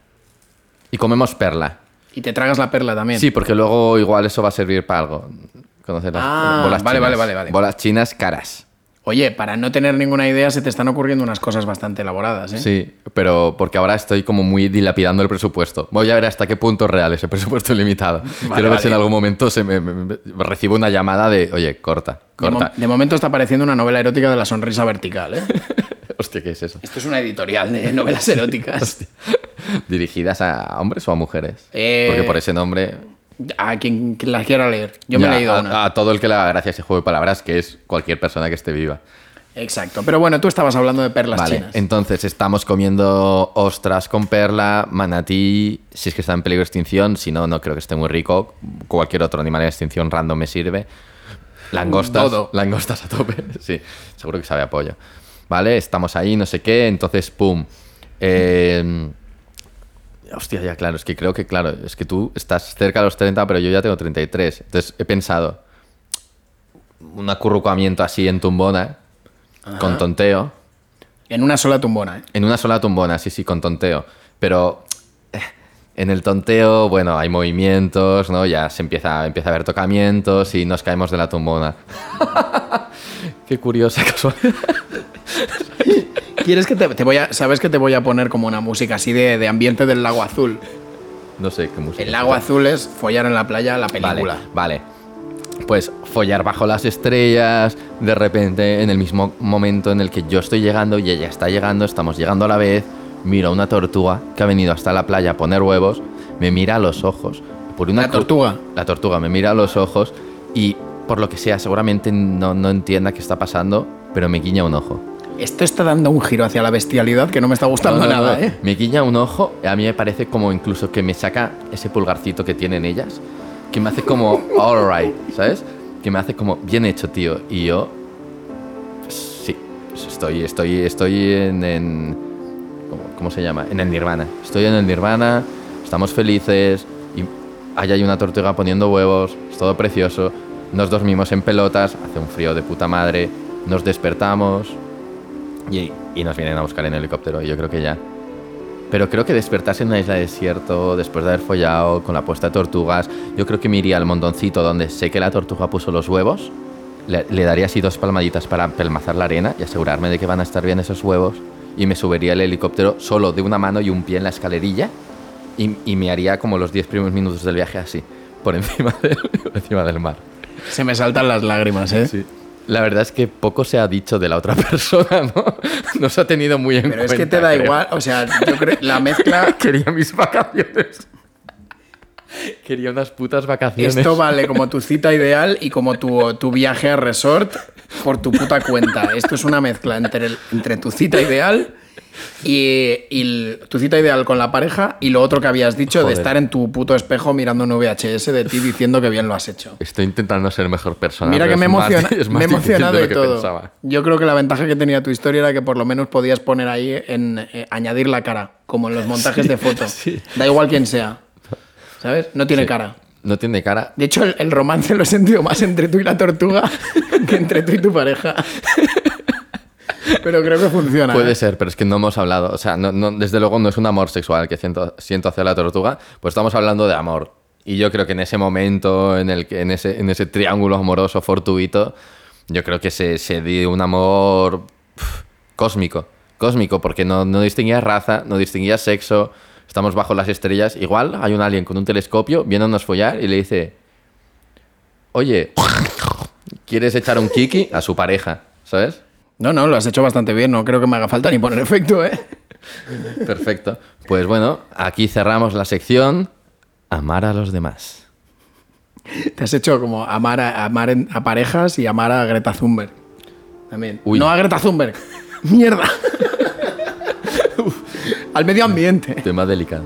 S5: Y comemos perla.
S4: y te tragas la perla también.
S5: Sí, porque luego igual eso va a servir para algo. ¿Conoces las
S4: Ah,
S5: bolas
S4: vale,
S5: chinas?
S4: vale, vale, vale.
S5: Bolas chinas caras.
S4: Oye, para no tener ninguna idea, se te están ocurriendo unas cosas bastante elaboradas, ¿eh?
S5: Sí, pero porque ahora estoy como muy dilapidando el presupuesto. Voy a ver hasta qué punto es real ese presupuesto ilimitado. Quiero ver
S4: vale.
S5: si en algún momento se me, me- me- recibo una llamada de, oye, corta,
S4: De, mo-
S5: corta.
S4: de momento está pareciendo una novela erótica de la sonrisa vertical, ¿eh?
S5: Hostia, ¿qué es eso?
S4: Esto es una editorial de novelas eróticas.
S5: ¿Dirigidas a hombres o a mujeres?
S4: Eh,
S5: Porque por ese nombre...
S4: A quien, quien las quiera leer. Yo me
S5: ya,
S4: he leído
S5: a,
S4: una.
S5: a todo el que le haga gracia ese juego de palabras, que es cualquier persona que esté viva.
S4: Exacto. Pero bueno, tú estabas hablando de perlas
S5: Vale,
S4: chinas.
S5: entonces estamos comiendo ostras con perla, manatí, si es que está en peligro de extinción, si no, no creo que esté muy rico. Cualquier otro animal de extinción random me sirve. Langostas,
S4: Dodo.
S5: langostas a tope, sí, seguro que sabe a pollo. Vale, estamos ahí, no sé qué, entonces, pum. Eh, hostia, ya claro, es que creo que, claro, es que tú estás cerca de los 30, pero yo ya tengo 33. Entonces he pensado, un acurrucamiento así en tumbona, con tonteo.
S4: En una sola tumbona, ¿eh?
S5: En una sola tumbona, sí, sí, con tonteo. Pero eh, en el tonteo, bueno, hay movimientos, ¿no? Ya se empieza, empieza a haber tocamientos y nos caemos de la tumbona. Qué curiosa casualidad.
S4: ¿Quieres que te, te voy a... ¿Sabes que te voy a poner como una música así de, de ambiente del lago azul?
S5: No sé qué música.
S4: El lago azul es follar en la playa, la película.
S5: Vale, vale. Pues follar bajo las estrellas, de repente, en el mismo momento en el que yo estoy llegando y ella está llegando, estamos llegando a la vez, miro a una tortuga que ha venido hasta la playa a poner huevos, me mira a los ojos. Por una
S4: ¿La tortuga?
S5: La tortuga me mira a los ojos y, por lo que sea, seguramente no, no entienda qué está pasando, pero me guiña un ojo.
S4: Esto está dando un giro hacia la bestialidad que no me está gustando
S5: No, no,
S4: nada. ¿eh?
S5: Me guiña un ojo, a mí me parece como incluso que me saca ese pulgarcito que tienen ellas, que me hace como, alright, ¿sabes? Que me hace como, bien hecho, tío. Y yo, sí, estoy, estoy, estoy en, en ¿cómo, cómo se llama? En el nirvana. Estoy en el nirvana, estamos felices, y allá hay una tortuga poniendo huevos, es todo precioso. Nos dormimos en pelotas, hace un frío de puta madre, nos despertamos, y, y nos vienen a buscar en helicóptero. Y yo creo que ya. Pero creo que despertarse en una isla de desierto, después de haber follado con la puesta de tortugas, yo creo que me iría al mondoncito donde sé que la tortuga puso los huevos. Le, le daría así dos palmaditas para pelmazar la arena y asegurarme de que van a estar bien esos huevos. Y me subiría el helicóptero solo de una mano y un pie en la escalerilla. Y, y me haría como los 10 primeros minutos del viaje así, por encima del, por encima del mar.
S4: Se me saltan las lágrimas, ¿eh?
S5: Sí. La verdad es que poco se ha dicho de la otra persona, ¿no? No se ha tenido muy en
S4: Pero es
S5: cuenta.
S4: que te da
S5: creo.
S4: igual, o sea, yo creo la mezcla...
S5: Quería mis vacaciones. Quería unas putas vacaciones.
S4: Esto vale como tu cita ideal y como tu, tu viaje a resort por tu puta cuenta. Esto es una mezcla entre, el- entre tu cita ideal y, y tu cita ideal con la pareja y lo otro que habías dicho de
S5: Joder.
S4: estar en tu puto espejo mirando un VHS de ti diciendo que bien lo has hecho.
S5: Estoy intentando ser mejor persona.
S4: Mira que me, emociona,
S5: más
S4: me he emocionado
S5: de
S4: y todo.
S5: pensaba.
S4: Yo creo que la ventaja que tenía tu historia era que por lo menos podías poner ahí en eh, añadir la cara, como en los montajes de fotos.
S5: sí.
S4: Da igual quién sea. ¿Sabes? No tiene
S5: Sí.
S4: cara.
S5: No tiene cara.
S4: De hecho, el, el romance lo he sentido más entre tú y la tortuga que entre tú y tu pareja. Pero creo que funciona.
S5: Puede
S4: ¿eh?
S5: ser, pero es que no hemos hablado. O sea, no, no- desde luego no es un amor sexual que siento, siento hacia la tortuga, pues estamos hablando de amor. Y yo creo que en ese momento, en, el que, en, ese, en ese triángulo amoroso fortuito, yo creo que se, se dio un amor pf, cósmico. Cósmico, porque no, no distinguía raza, no distinguía sexo. Estamos bajo las estrellas. Igual hay un alien con un telescopio viéndonos follar y le dice: Oye, quieres echar un kiki a su pareja, ¿sabes?
S4: No, no, lo has hecho bastante bien. No creo que me haga falta ni poner efecto, ¿eh?
S5: Perfecto. Pues bueno, aquí cerramos la sección Amar a los demás.
S4: Te has hecho como amar a, amar en- a parejas y amar a Greta Thunberg. También.
S5: Uy.
S4: No a Greta Thunberg. Mierda. Al medio ambiente.
S5: Tema delicado.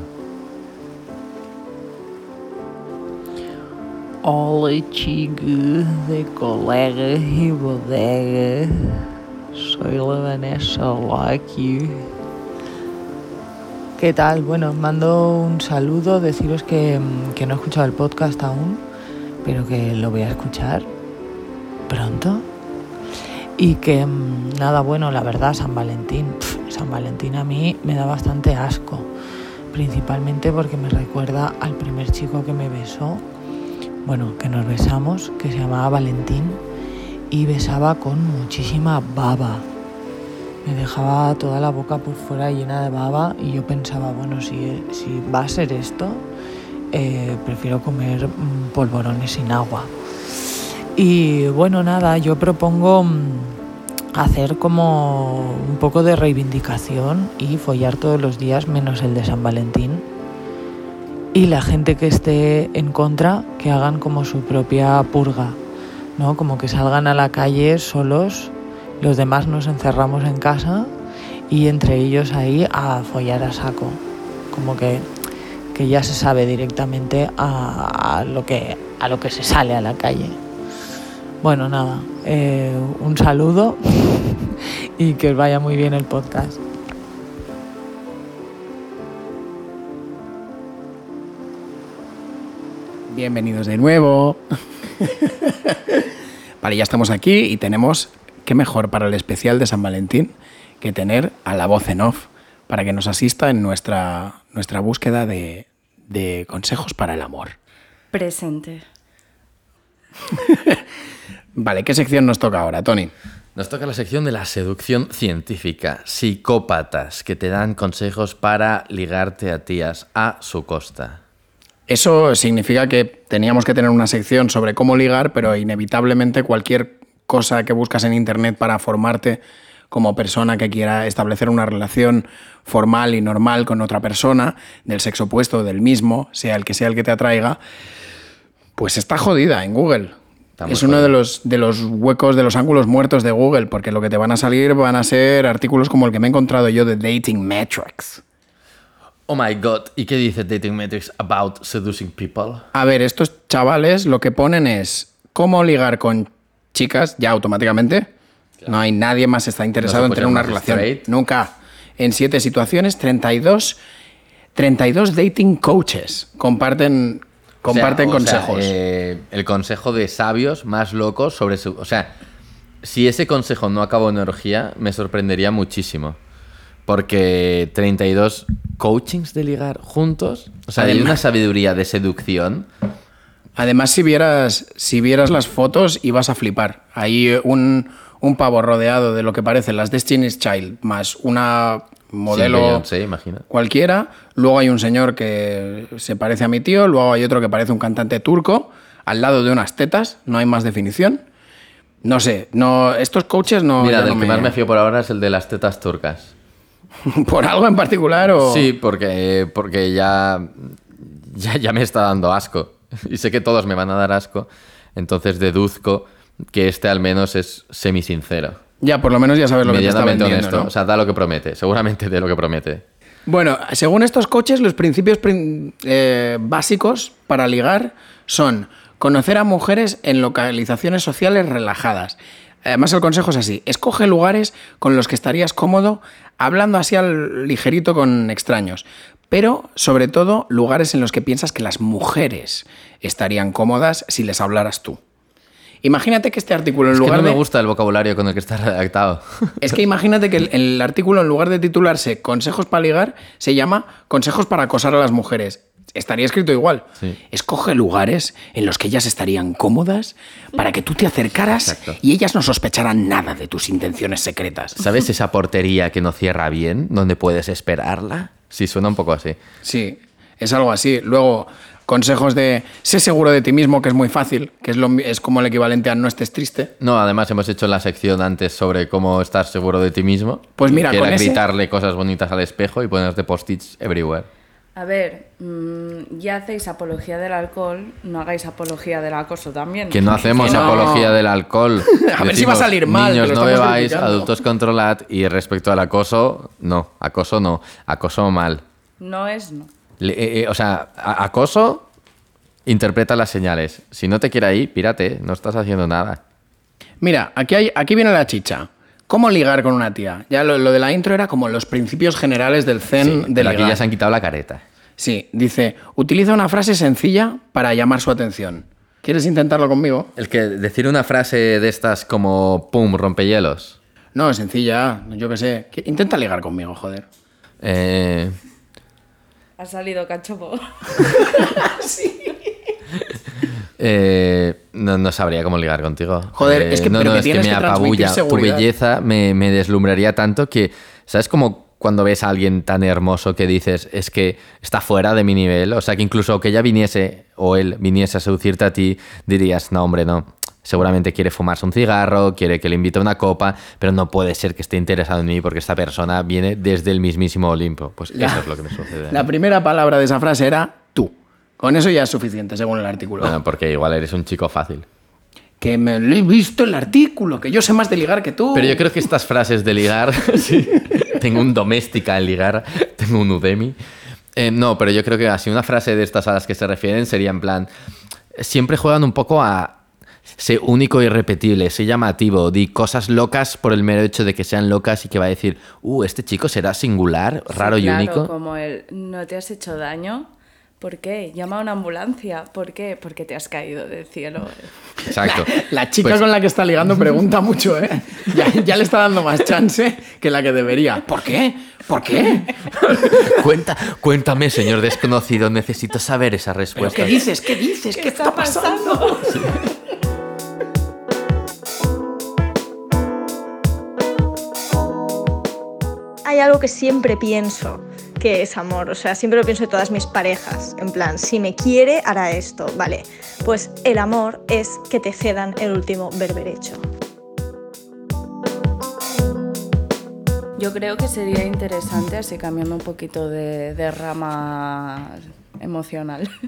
S10: Hola chicos de colega y bodega. Soy la Vanessa Lucky. ¿Qué tal? Bueno, os mando un saludo, deciros que, mm, que no he escuchado el podcast aún, pero que lo voy a escuchar pronto. Y que mm, nada, bueno, la verdad, San Valentín. San Valentín a mí me da bastante asco, principalmente porque me recuerda al primer chico que me besó bueno, que nos besamos, que se llamaba Valentín y besaba con muchísima baba. Me dejaba toda la boca por fuera llena de baba y yo pensaba, bueno, si, va a ser esto, eh, prefiero comer mm, polvorones sin agua. Y bueno, nada, yo propongo mm, hacer como un poco de reivindicación y follar todos los días menos el de San Valentín y la gente que esté en contra que hagan como su propia purga, ¿no? Como que salgan a la calle solos, los demás nos encerramos en casa y entre ellos ahí a follar a saco, como que, que ya se sabe directamente a, a lo que, a lo que se sale a la calle. Bueno, nada, eh, un saludo y que os vaya muy bien el podcast.
S4: Bienvenidos de nuevo. vale, ya estamos aquí y tenemos, qué mejor para el especial de San Valentín que tener a la voz en off para que nos asista en nuestra, nuestra búsqueda de, de consejos para el amor.
S11: Presente.
S4: Vale, ¿qué sección nos toca ahora, Tony?
S5: Nos toca la sección de la seducción científica. Psicópatas que te dan consejos para ligarte a tías a su costa.
S4: Eso significa que teníamos que tener una sección sobre cómo ligar, pero inevitablemente cualquier cosa que buscas en Internet para formarte como persona que quiera establecer una relación formal y normal con otra persona, del sexo opuesto, del mismo, sea el que sea el que te atraiga, pues está jodida en Google. Es uno de los, de los huecos, de los ángulos muertos de Google, porque lo que te van a salir van a ser artículos como el que me he encontrado yo de Dating Metrics.
S5: Oh my god, ¿y qué dice Dating Metrics about seducing people?
S4: A ver, estos chavales lo que ponen es cómo ligar con chicas ya automáticamente. No hay nadie más está interesado en tener una relación.
S5: straight.
S4: Nunca. En siete situaciones, 32, 32 dating coaches comparten, comparten
S5: O sea,
S4: consejos.
S5: eh, el consejo de sabios más locos sobre su... O sea, si ese consejo no acabó en orgía, me sorprendería muchísimo. Porque 32 coachings de ligar juntos, o sea, hay una sabiduría de seducción.
S4: Además, si vieras, si vieras las fotos, ibas a flipar. Hay un, un pavo rodeado de lo que parecen las Destiny's Child, más una modelo
S5: Beyoncé, imagina.
S4: cualquiera. Luego hay un señor que se parece a mi tío, luego hay otro que parece un cantante turco, al lado de unas tetas, no hay más definición. No sé, no, estos coaches no.
S5: Mira, del
S4: no
S5: que
S4: me-
S5: más me fío por ahora es el de las tetas turcas.
S4: ¿Por algo en particular o.?
S5: Sí, porque, porque ya, ya, ya me está dando asco. Y sé que todos me van a dar asco. Entonces deduzco que este al menos es semisincero.
S4: Ya, por lo menos ya sabes lo que te está vendiendo,
S5: honesto.
S4: ¿no?
S5: O sea, da lo que promete. Seguramente de lo que promete.
S4: Bueno, según estos coches, los principios prin- eh, básicos para ligar son conocer a mujeres en localizaciones sociales relajadas. Además, el consejo es así: escoge lugares con los que estarías cómodo hablando así al ligerito con extraños. Pero, sobre todo, lugares en los que piensas que las mujeres estarían cómodas si les hablaras tú. Imagínate que este artículo, en
S5: Es que
S4: lugar
S5: no me gusta el vocabulario con el que está redactado.
S4: Es que imagínate que el, el artículo, en lugar de titularse Consejos para ligar, se llama Consejos para acosar a las mujeres. Estaría escrito igual.
S5: Sí.
S4: Escoge lugares en los que ellas estarían cómodas para que tú te acercaras
S5: Exacto.
S4: y ellas no sospecharan nada de tus intenciones secretas.
S5: ¿Sabes esa portería que no cierra bien? ¿Dónde puedes esperarla? Sí, suena un poco así.
S4: Sí, es algo así. Luego, consejos de sé seguro de ti mismo, que es muy fácil, que es, lo, es como el equivalente a no estés triste.
S5: No, además hemos hecho la sección antes sobre cómo estar seguro de ti mismo.
S4: Pues mira,
S5: que
S4: con
S5: era
S4: ese-
S5: gritarle cosas bonitas al espejo y ponerte post-its everywhere.
S11: A ver, mm, ya hacéis apología del alcohol, no hagáis apología del acoso también.
S5: Que no hacemos
S4: Que no.
S5: apología del alcohol.
S4: A ver si va a salir mal,
S5: Niños, no bebáis,
S4: criticando".
S5: adultos controlad y respecto al acoso, no. Acoso no. Acoso mal.
S11: No es no.
S5: Le- eh, eh, o sea, a- acoso, interpreta las señales. Si no te quiere ahí, pírate, no estás haciendo nada.
S4: Mira, aquí, hay, aquí viene la chicha. ¿Cómo ligar con una tía? Ya lo, lo de la intro era como los principios generales del zen
S5: Sí,
S4: de
S5: pero aquí ya se han quitado la careta.
S4: Sí, dice, utiliza una frase sencilla para llamar su atención. ¿Quieres intentarlo conmigo?
S5: El que decir una frase de estas como pum, rompehielos.
S4: No, sencilla, yo qué sé. Intenta ligar conmigo, joder.
S5: Eh,
S11: Ha salido cachopo.
S5: eh, no, no sabría cómo ligar contigo.
S4: Joder,
S5: Eh,
S4: es que-
S5: no,
S4: pero
S5: no,
S4: que
S5: es que me
S4: que
S5: apabulla. Tu belleza me, me deslumbraría tanto que, ¿sabes cómo cuando ves a alguien tan hermoso que dices, es que está fuera de mi nivel? O sea, que incluso que ella viniese o él viniese a seducirte a ti, dirías, no, hombre, no. Seguramente quiere fumarse un cigarro, quiere que le invite a una copa, pero no puede ser que esté interesado en mí porque esta persona viene desde el mismísimo Olimpo. Pues
S4: La-
S5: eso es lo que me sucede.
S4: La primera palabra de esa frase era tú. Con eso ya es suficiente, según el artículo.
S5: Bueno, porque igual eres un chico fácil.
S4: Que me lo he visto en el artículo, que yo sé más de ligar que tú.
S5: Pero yo creo que estas frases de ligar, sí, tengo un doméstica en ligar, tengo un Udemy. Eh, no, pero yo creo que así una frase de estas a las que se refieren sería en plan, siempre juegan un poco a ser único y irrepetible, ser llamativo, di cosas locas por el mero hecho de que sean locas y que va a decir, uh, este chico será singular, raro
S11: Sí,
S5: y único.
S11: Como el no te has hecho daño. ¿Por qué? Llama a una ambulancia. ¿Por qué? Porque te has caído del cielo.
S5: Exacto.
S4: La chica
S5: Pues-
S4: con la que está ligando pregunta mucho, ¿eh? Ya, ya le está dando más chance que la que debería. ¿Por qué? ¿Por qué?
S5: Cuenta, cuéntame, señor desconocido, necesito saber esa
S4: ¿Pero
S5: respuesta.
S4: qué dices? ¿Qué dices? ¿Qué, está pasando?
S12: Hay algo que siempre pienso que es amor, o sea, siempre lo pienso de todas mis parejas, en plan, si me quiere, hará esto, vale. Pues el amor es que te cedan el último berberecho.
S11: Yo creo que sería interesante, así cambiando un poquito de, de rama emocional.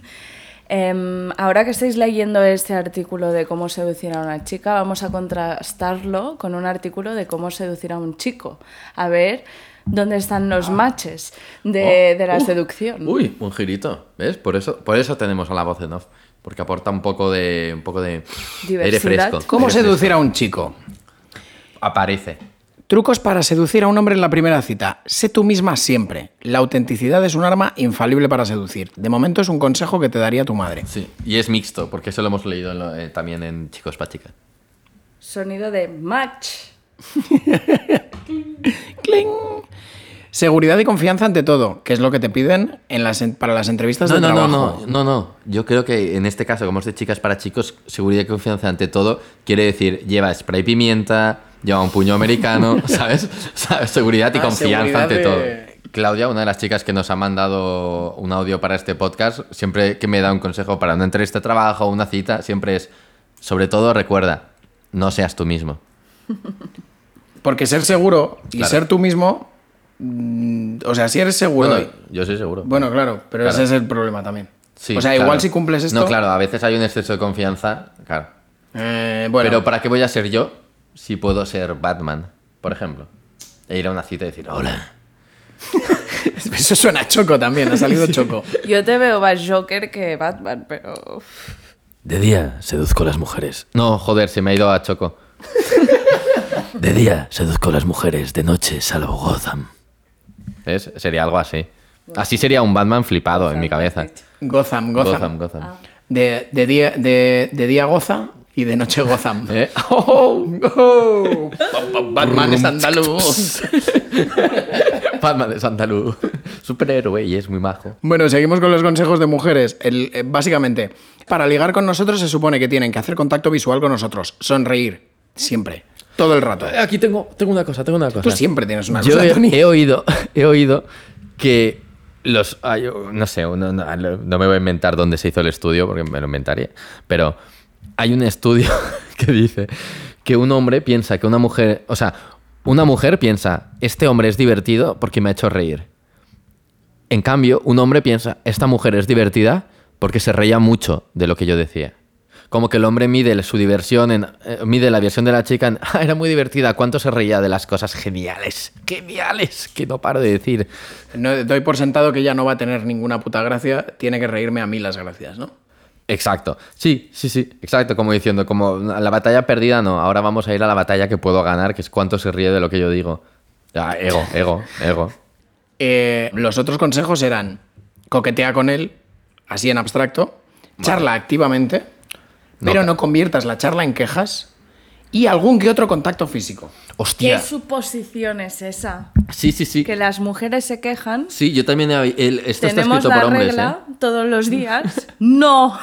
S11: Em, ahora que estáis leyendo este artículo de cómo seducir a una chica, vamos a contrastarlo con un artículo de cómo seducir a un chico. A ver dónde están los matches de,
S5: Oh,
S11: de la
S5: uh,
S11: seducción.
S5: Uy, un girito. ¿Ves? Por eso, por eso tenemos a la voz en off. Porque aporta un poco de. un poco de. aire fresco.
S4: ¿Cómo
S5: aire
S4: seducir
S5: fresco.
S4: a un chico?
S5: Aparece.
S4: Trucos para seducir a un hombre en la primera cita. Sé tú misma siempre. La autenticidad es un arma infalible para seducir. De momento es un consejo que te daría tu madre.
S5: Sí. Y es mixto, porque eso lo hemos leído en lo- eh, también en Chicos pa' Chica.
S11: Sonido de match.
S4: ¡Cling! Seguridad y confianza ante todo, que es lo que te piden en las en- para las entrevistas
S5: No,
S4: de
S5: no, no,
S4: trabajo.
S5: no, no, no. Yo creo que en este caso, como es de chicas para chicos, seguridad y confianza ante todo quiere decir lleva spray pimienta, lleva un puño americano, ¿sabes? ¿Sabes? Seguridad y
S4: Ah,
S5: confianza
S4: seguridad
S5: ante
S4: de-
S5: todo. Claudia, una de las chicas que nos ha mandado un audio para este podcast, siempre que me da un consejo para una entrevista de trabajo o una cita, siempre es, sobre todo recuerda, no seas tú mismo.
S4: Porque ser seguro y
S5: Claro.
S4: ser tú mismo. mm, O sea, si eres seguro.
S5: Bueno, yo soy seguro.
S4: Bueno, claro, pero
S5: Claro.
S4: ese es el problema también.
S5: Sí,
S4: o sea,
S5: claro.
S4: igual si cumples esto.
S5: No, claro, a veces hay un exceso de confianza, claro.
S4: eh, bueno,
S5: Pero ¿para qué voy a ser yo si puedo ser Batman, por ejemplo? E ir a una cita y decir, hola.
S4: eso suena a choco también, ha salido choco.
S11: Yo te veo más Joker que Batman, pero...
S5: De día seduzco a las mujeres. No, joder, se me ha ido a Choco. De día seduzco a las mujeres, de noche salvo Gotham. ¿Ves? Sería algo así. Así sería un Batman flipado en mi cabeza.
S4: Gotham, Gotham.
S5: Gotham, Gotham.
S4: De, de día, de, de día goza y de noche Gotham.
S5: ¿Eh?
S4: ¡Oh! oh. Batman es andaluz.
S5: Batman de Santa Luz. Superhéroe y es muy majo.
S4: Bueno, seguimos con los consejos de mujeres. El- eh, básicamente, para ligar con nosotros se supone que tienen que hacer contacto visual con nosotros, sonreír, siempre, todo el rato.
S5: Aquí tengo, tengo una cosa, tengo una cosa.
S4: Tú siempre tienes una
S5: Yo
S4: cosa,
S5: he,
S4: Tony.
S5: he oído, he oído que Los, hay- no sé, no, no me voy a inventar dónde se hizo el estudio porque me lo inventaría, pero hay un estudio que dice que un hombre piensa que una mujer, o sea, una mujer piensa, este hombre es divertido porque me ha hecho reír. En cambio, un hombre piensa, esta mujer es divertida porque se reía mucho de lo que yo decía. Como que el hombre mide su diversión, en, eh, mide la diversión de la chica en, "Ah, era muy divertida, cuánto se reía de las cosas geniales, geniales, que no paro de decir.
S4: No, doy por sentado que ya no va a tener ninguna puta gracia, tiene que reírme a mí las gracias, ¿no?
S5: Exacto, sí, sí, sí, exacto, como diciendo, como la batalla perdida no, ahora vamos a ir a la batalla que puedo ganar, que es cuánto se ríe de lo que yo digo. Ah, ego, ego, ego.
S4: Eh, los otros consejos eran coquetea con él, así en abstracto, charla activamente, pero no conviertas la charla en quejas y algún que otro contacto físico.
S11: ¿Qué
S5: Hostia.
S11: suposición es esa?
S5: Sí, sí, sí.
S11: Que las mujeres se quejan.
S5: Sí, yo también he- el- esto está
S11: Tenemos
S5: escrito
S11: la
S5: por hombres,
S11: regla
S5: ¿eh?
S11: todos los días. No.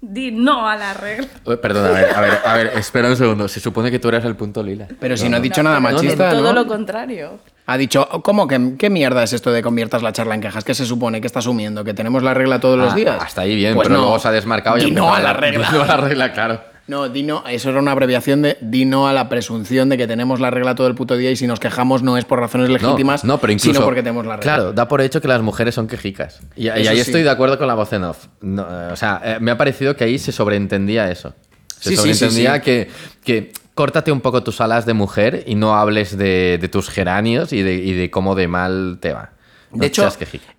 S11: Di no a la regla.
S5: Perdona, a ver, a ver, a ver, espera un segundo. Se supone que tú eres el punto lila.
S4: Pero si no ha dicho nada machista,
S11: Todo
S4: ¿no?
S11: lo contrario.
S4: Ha dicho, ¿cómo que qué mierda es esto de conviertas la charla en quejas? ¿Qué se supone? ¿Que está asumiendo? ¿Que tenemos la regla todos los
S5: Ah,
S4: días?
S5: Hasta ahí bien,
S4: Pues
S5: pero
S4: no.
S5: luego se ha desmarcado y
S4: no a la regla.
S5: di no a la regla, claro.
S4: No, di no, eso era una abreviación de di no a la presunción de que tenemos la regla todo el puto día y si nos quejamos no es por razones legítimas,
S5: no, pero incluso,
S4: sino porque tenemos la regla.
S5: Claro, da por hecho que las mujeres son quejicas. Y, ahí
S4: sí.
S5: estoy de acuerdo con la voz en off. No, eh, o sea, eh, me ha parecido que ahí se sobreentendía eso. Se
S4: Sí,
S5: sobreentendía
S4: sí.
S5: Que, que córtate un poco tus alas de mujer y no hables de, de tus geranios y de, y de cómo de mal te va. No
S4: De hecho,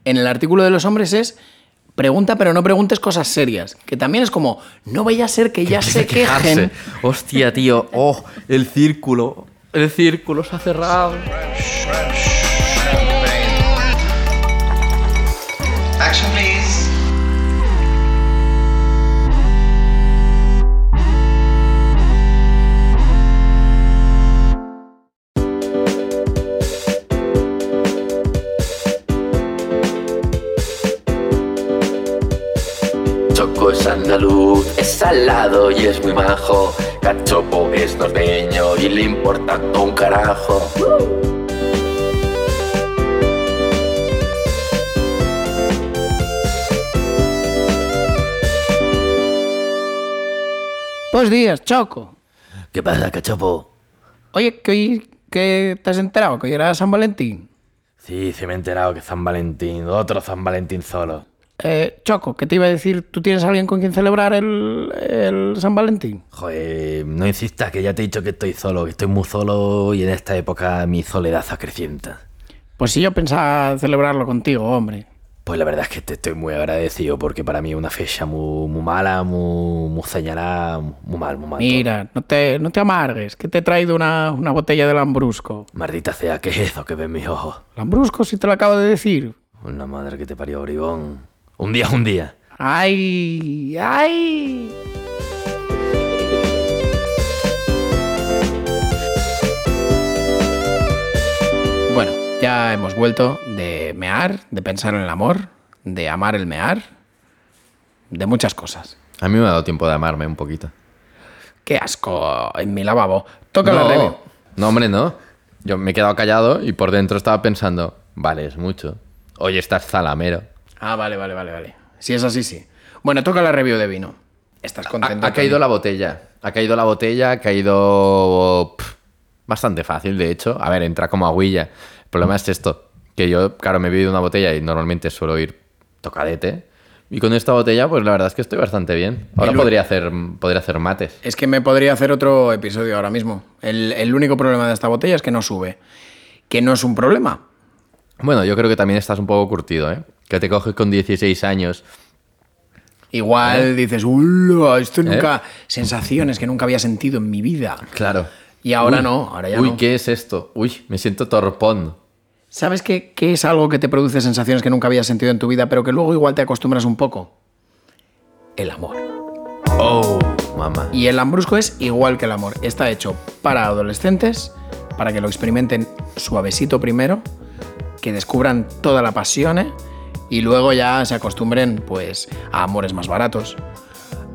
S4: en el artículo de los hombres es pregunta pero no preguntes cosas serias, que también es como no vaya a ser que ya se
S5: Quejarse.
S4: quejen.
S5: Hostia, tío. Oh, el círculo. El círculo se ha cerrado.
S3: Action,
S13: es andaluz, es salado y es muy majo. Cachopo es norteño y le importa todo un carajo.
S4: Buenos días, Choco.
S13: ¿Qué pasa, cachopo?
S4: Oye, que hoy que te has enterado que hoy era San Valentín.
S13: Sí, se me he enterado que San Valentín, otro San Valentín solo.
S4: Eh, Choco, ¿qué te iba a decir? ¿Tú tienes a alguien con quien celebrar el, el San Valentín?
S13: Joder, no insistas, que ya te he dicho que estoy solo, que estoy muy solo y en esta época mi soledad se acrecienta.
S4: Pues sí, yo pensaba celebrarlo contigo, hombre.
S13: Pues la verdad es que te estoy muy agradecido porque para mí es una fecha muy, muy mala, muy, muy señalada, muy mal, muy mal.
S4: Mira, no te, no te amargues, que te he traído una, una botella de Lambrusco.
S13: Maldita sea, ¿qué es eso que ven mis ojos?
S4: Lambrusco, si te lo acabo de decir.
S13: Una madre que te parió, bribón. Un día es un día.
S4: ¡Ay! ¡Ay! Bueno, ya hemos vuelto de mear, de pensar en el amor, de amar el mear, de muchas cosas.
S5: A mí me ha dado tiempo de amarme un poquito.
S4: ¡Qué asco! En mi lavabo. Toca
S5: no,
S4: la.
S5: No, hombre, no. Yo me he quedado callado y por dentro estaba pensando, vale, es mucho. Oye, estás zalamero.
S4: Ah, vale, vale, vale, vale. Si es así, sí. Bueno, toca la review de vino. ¿Estás contento?
S5: ha caído la botella. Ha caído la botella, ha caído pff, bastante fácil, de hecho. A ver, entra como agüilla. El problema es esto, que yo, claro, me he bebido una botella y normalmente suelo ir tocadete. Y con esta botella, pues la verdad es que estoy bastante bien. Ahora
S4: El-
S5: podría hacer, podría hacer mates.
S4: Es que me podría hacer otro episodio ahora mismo. El, el único problema de esta botella es que no sube. Que no es un problema.
S5: Bueno, yo creo que también estás un poco curtido, ¿eh? Que te coges con 16 años.
S4: Igual
S5: ¿Eh?
S4: dices, ¡Uy, esto nunca. Sensaciones que nunca había sentido en mi vida.
S5: Claro.
S4: Y ahora
S5: Uy,
S4: no, ahora ya
S5: Uy,
S4: no.
S5: ¿qué es esto? Uy, me siento torpón.
S4: ¿Sabes qué, qué es algo que te produce sensaciones que nunca habías sentido en tu vida, pero que luego igual te acostumbras un poco? El amor.
S5: Oh, mamá.
S4: Y el lambrusco es igual que el amor. Está hecho para adolescentes, para que lo experimenten suavecito primero, que descubran toda la pasión ¿eh? Y luego ya se acostumbren pues a amores más baratos,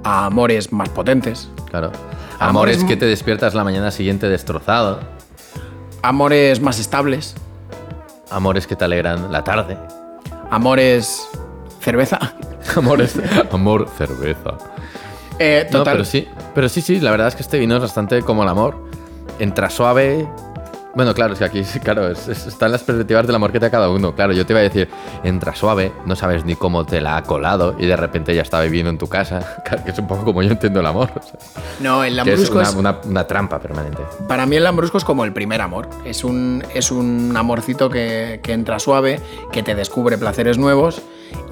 S4: a amores más potentes,
S5: Claro.
S4: Amores
S5: Amores que te despiertas la mañana siguiente destrozado.
S4: amores más estables,
S5: Amores que te alegran la tarde.
S4: Amor es cerveza.
S5: Amor es amor, cerveza.
S4: Eh,
S5: No,
S4: total.
S5: pero sí, pero sí, sí, la verdad es que este vino es bastante como el amor. Entra suave. Bueno, claro, es que aquí, claro, es- es- están las perspectivas del amor que te da cada uno. Claro, yo te iba a decir, entra suave, no sabes ni cómo te la ha colado y de repente ya está viviendo en tu casa. Claro, que es un poco como yo entiendo el amor. o sea,
S4: No, el
S5: es
S4: lambrusco
S5: una,
S4: es,
S5: una- una trampa permanente.
S4: Para mí el lambrusco es como el primer amor. Es un, es un amorcito que, que entra suave, que te descubre placeres nuevos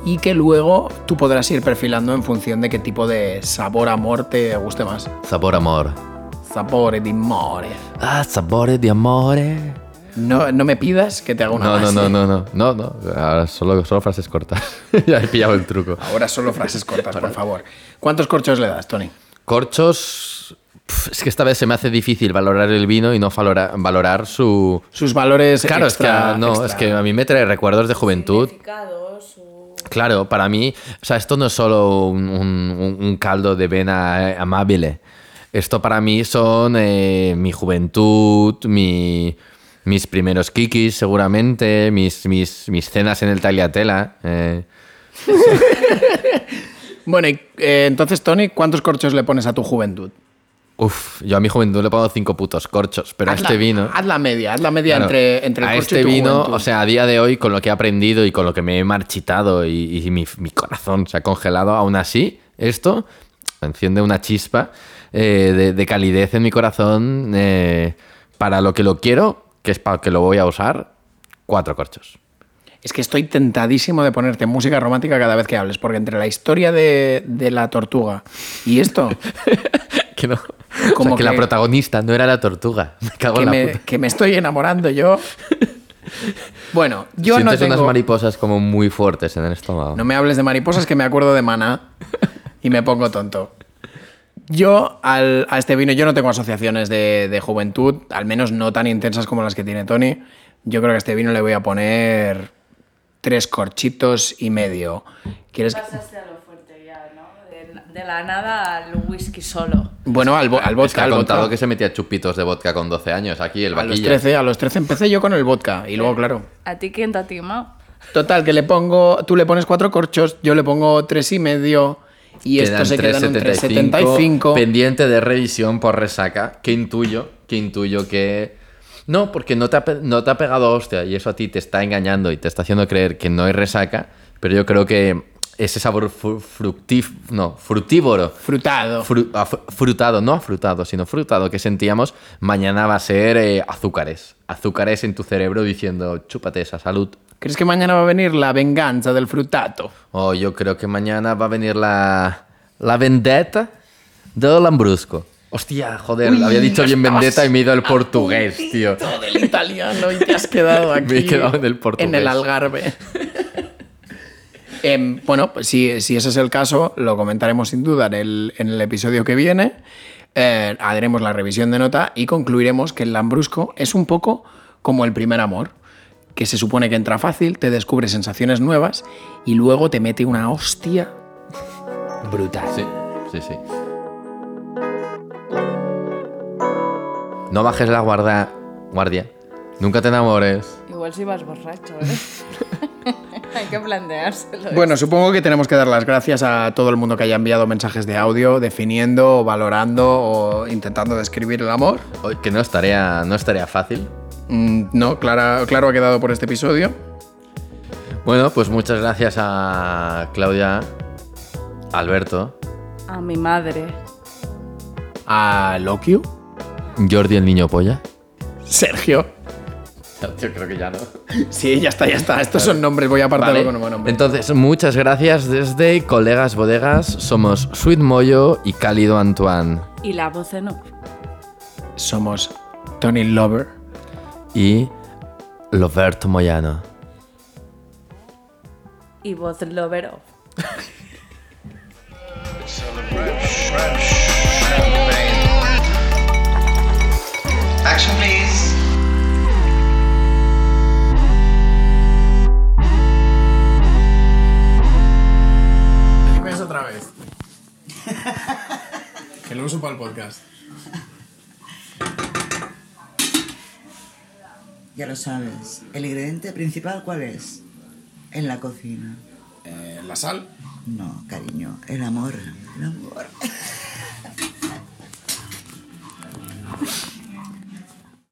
S4: y que luego tú podrás ir perfilando en función de qué tipo de sabor amor te guste más.
S5: Sabor amor.
S4: Sabor de amore.
S5: Ah, sabores de amore.
S4: No, no me pidas que te haga una
S5: No, no,
S4: más,
S5: no, no, no, no, no. Ahora solo, solo frases cortas. ya he pillado el truco.
S4: Ahora solo frases cortas, por favor. ¿Cuántos corchos le das, Tony?
S5: Corchos. Es que esta vez se me hace difícil valorar el vino y no valora- valorar su.
S4: Sus valores
S5: Claro,
S4: extra-
S5: es que no,
S4: extra.
S5: es que a mí me trae recuerdos de juventud. Claro, para mí, o sea, esto no es solo un, un- un caldo de vena eh, amable. Esto para mí son eh, mi juventud, mi, mis primeros kikis, seguramente, mis, mis, mis cenas en el tagliatela. eh.
S4: Bueno, y, eh, entonces, Tony, ¿cuántos corchos le pones a tu juventud?
S5: Uf, yo a mi juventud le pongo cinco putos corchos, pero a este
S4: la-
S5: vino.
S4: Haz la media, haz la media
S5: Claro,
S4: entre, entre el
S5: a
S4: corcho
S5: este
S4: y tu
S5: vino,
S4: juventud.
S5: o sea, a día de hoy, con lo que he aprendido y con lo que me he marchitado y, y mi, mi corazón se ha congelado, aún así, esto enciende una chispa eh, de, de calidez en mi corazón eh, para lo que lo quiero, que es para lo que lo voy a usar, cuatro corchos.
S4: Es que estoy tentadísimo de ponerte música romántica cada vez que hables, porque entre la historia de, de la tortuga y esto,
S5: Que no.
S4: Como
S5: o sea, que, la protagonista no era la tortuga. Me cago
S4: que
S5: en la
S4: me,
S5: puta.
S4: que me estoy enamorando yo. Bueno, yo no
S5: Sientes unas
S4: tengo...
S5: mariposas como muy fuertes en el estómago.
S4: No me hables de mariposas que me acuerdo de Maná y me pongo tonto. Yo al- a este vino yo no tengo asociaciones de, de juventud, al menos no tan intensas como las que tiene Tony. Yo creo que a este vino le voy a poner tres corchitos y medio. ¿Quieres que-
S11: Pasaste a lo fuerte ya, ¿no? De, de la nada al whisky solo.
S4: Bueno, al, vo- al
S5: Es
S4: vodka.
S5: que ha
S4: al
S5: contado
S4: vodka.
S5: que se metía chupitos de vodka con 12 años aquí, el
S4: A los,
S5: vaquilla.
S4: 13, a los 13 empecé yo con el vodka y luego, claro.
S11: ¿A ti quién te ha timado?
S4: Total, que le pongo, tú le pones cuatro corchos, yo le pongo tres y medio y esto
S5: Quedan
S4: se queda en un
S5: 3,75,
S4: 3,75.
S5: Pendiente de revisión por resaca. Que intuyo, que intuyo que. No, porque no te, ha, no te ha pegado hostia y eso a ti te está engañando y te está haciendo creer que no hay resaca. Pero yo creo que ese sabor fru- fructif- no, frutívoro.
S4: Frutado.
S5: Fru- ah, fr- frutado, no frutado, sino frutado que sentíamos, mañana va a ser eh, azúcares. Azúcares en tu cerebro diciendo, chúpate esa salud.
S4: ¿Crees que mañana va a venir la venganza del frutato?
S5: Oh, yo creo que mañana va a venir la, la vendetta del Lambrusco. Hostia, joder,
S4: Uy,
S5: había dicho bien vendetta y me he ido al portugués, tío.
S4: Todo del italiano y te has quedado aquí.
S5: Me he quedado en el portugués.
S4: En el Algarve. Em, bueno, pues si, si ese es el caso, lo comentaremos sin duda en el, en el episodio que viene. Eh, haremos la revisión de nota y concluiremos que el Lambrusco es un poco como el primer amor, que se supone que entra fácil, te descubre sensaciones nuevas y luego te mete una hostia brutal.
S5: Sí, sí, sí. No bajes la guarda, guardia. Nunca te enamores.
S11: Igual si vas borracho, ¿eh? Hay que planteárselo.
S4: Bueno, supongo que tenemos que dar las gracias a todo el mundo que haya enviado mensajes de audio definiendo, o valorando o intentando describir el amor.
S5: Que no estaría, no estaría fácil.
S4: Mm, no, clara- claro ha quedado por este episodio.
S5: Bueno, pues muchas gracias a Claudia, Alberto,
S11: A mi madre.
S4: A Lokiu,
S5: Jordi el niño polla.
S4: Sergio.
S5: Yo creo que ya no.
S4: Sí, ya está, ya está. Estos son nombres, voy a apartarlo
S5: Vale.
S4: con un buen nombre.
S5: Entonces, muchas gracias desde Colegas Bodegas. Somos Sweet Moyo y Cálido Antoine.
S11: Y la voz en off.
S4: Somos Tony Lover.
S5: Y Loberto Moyano.
S11: Y voz lover off.
S3: Action, please.
S4: que lo uso para el podcast.
S14: Ya lo sabes. ¿El ingrediente principal cuál es? En la cocina.
S4: Eh, ¿La sal?
S14: No, cariño, el amor. El amor.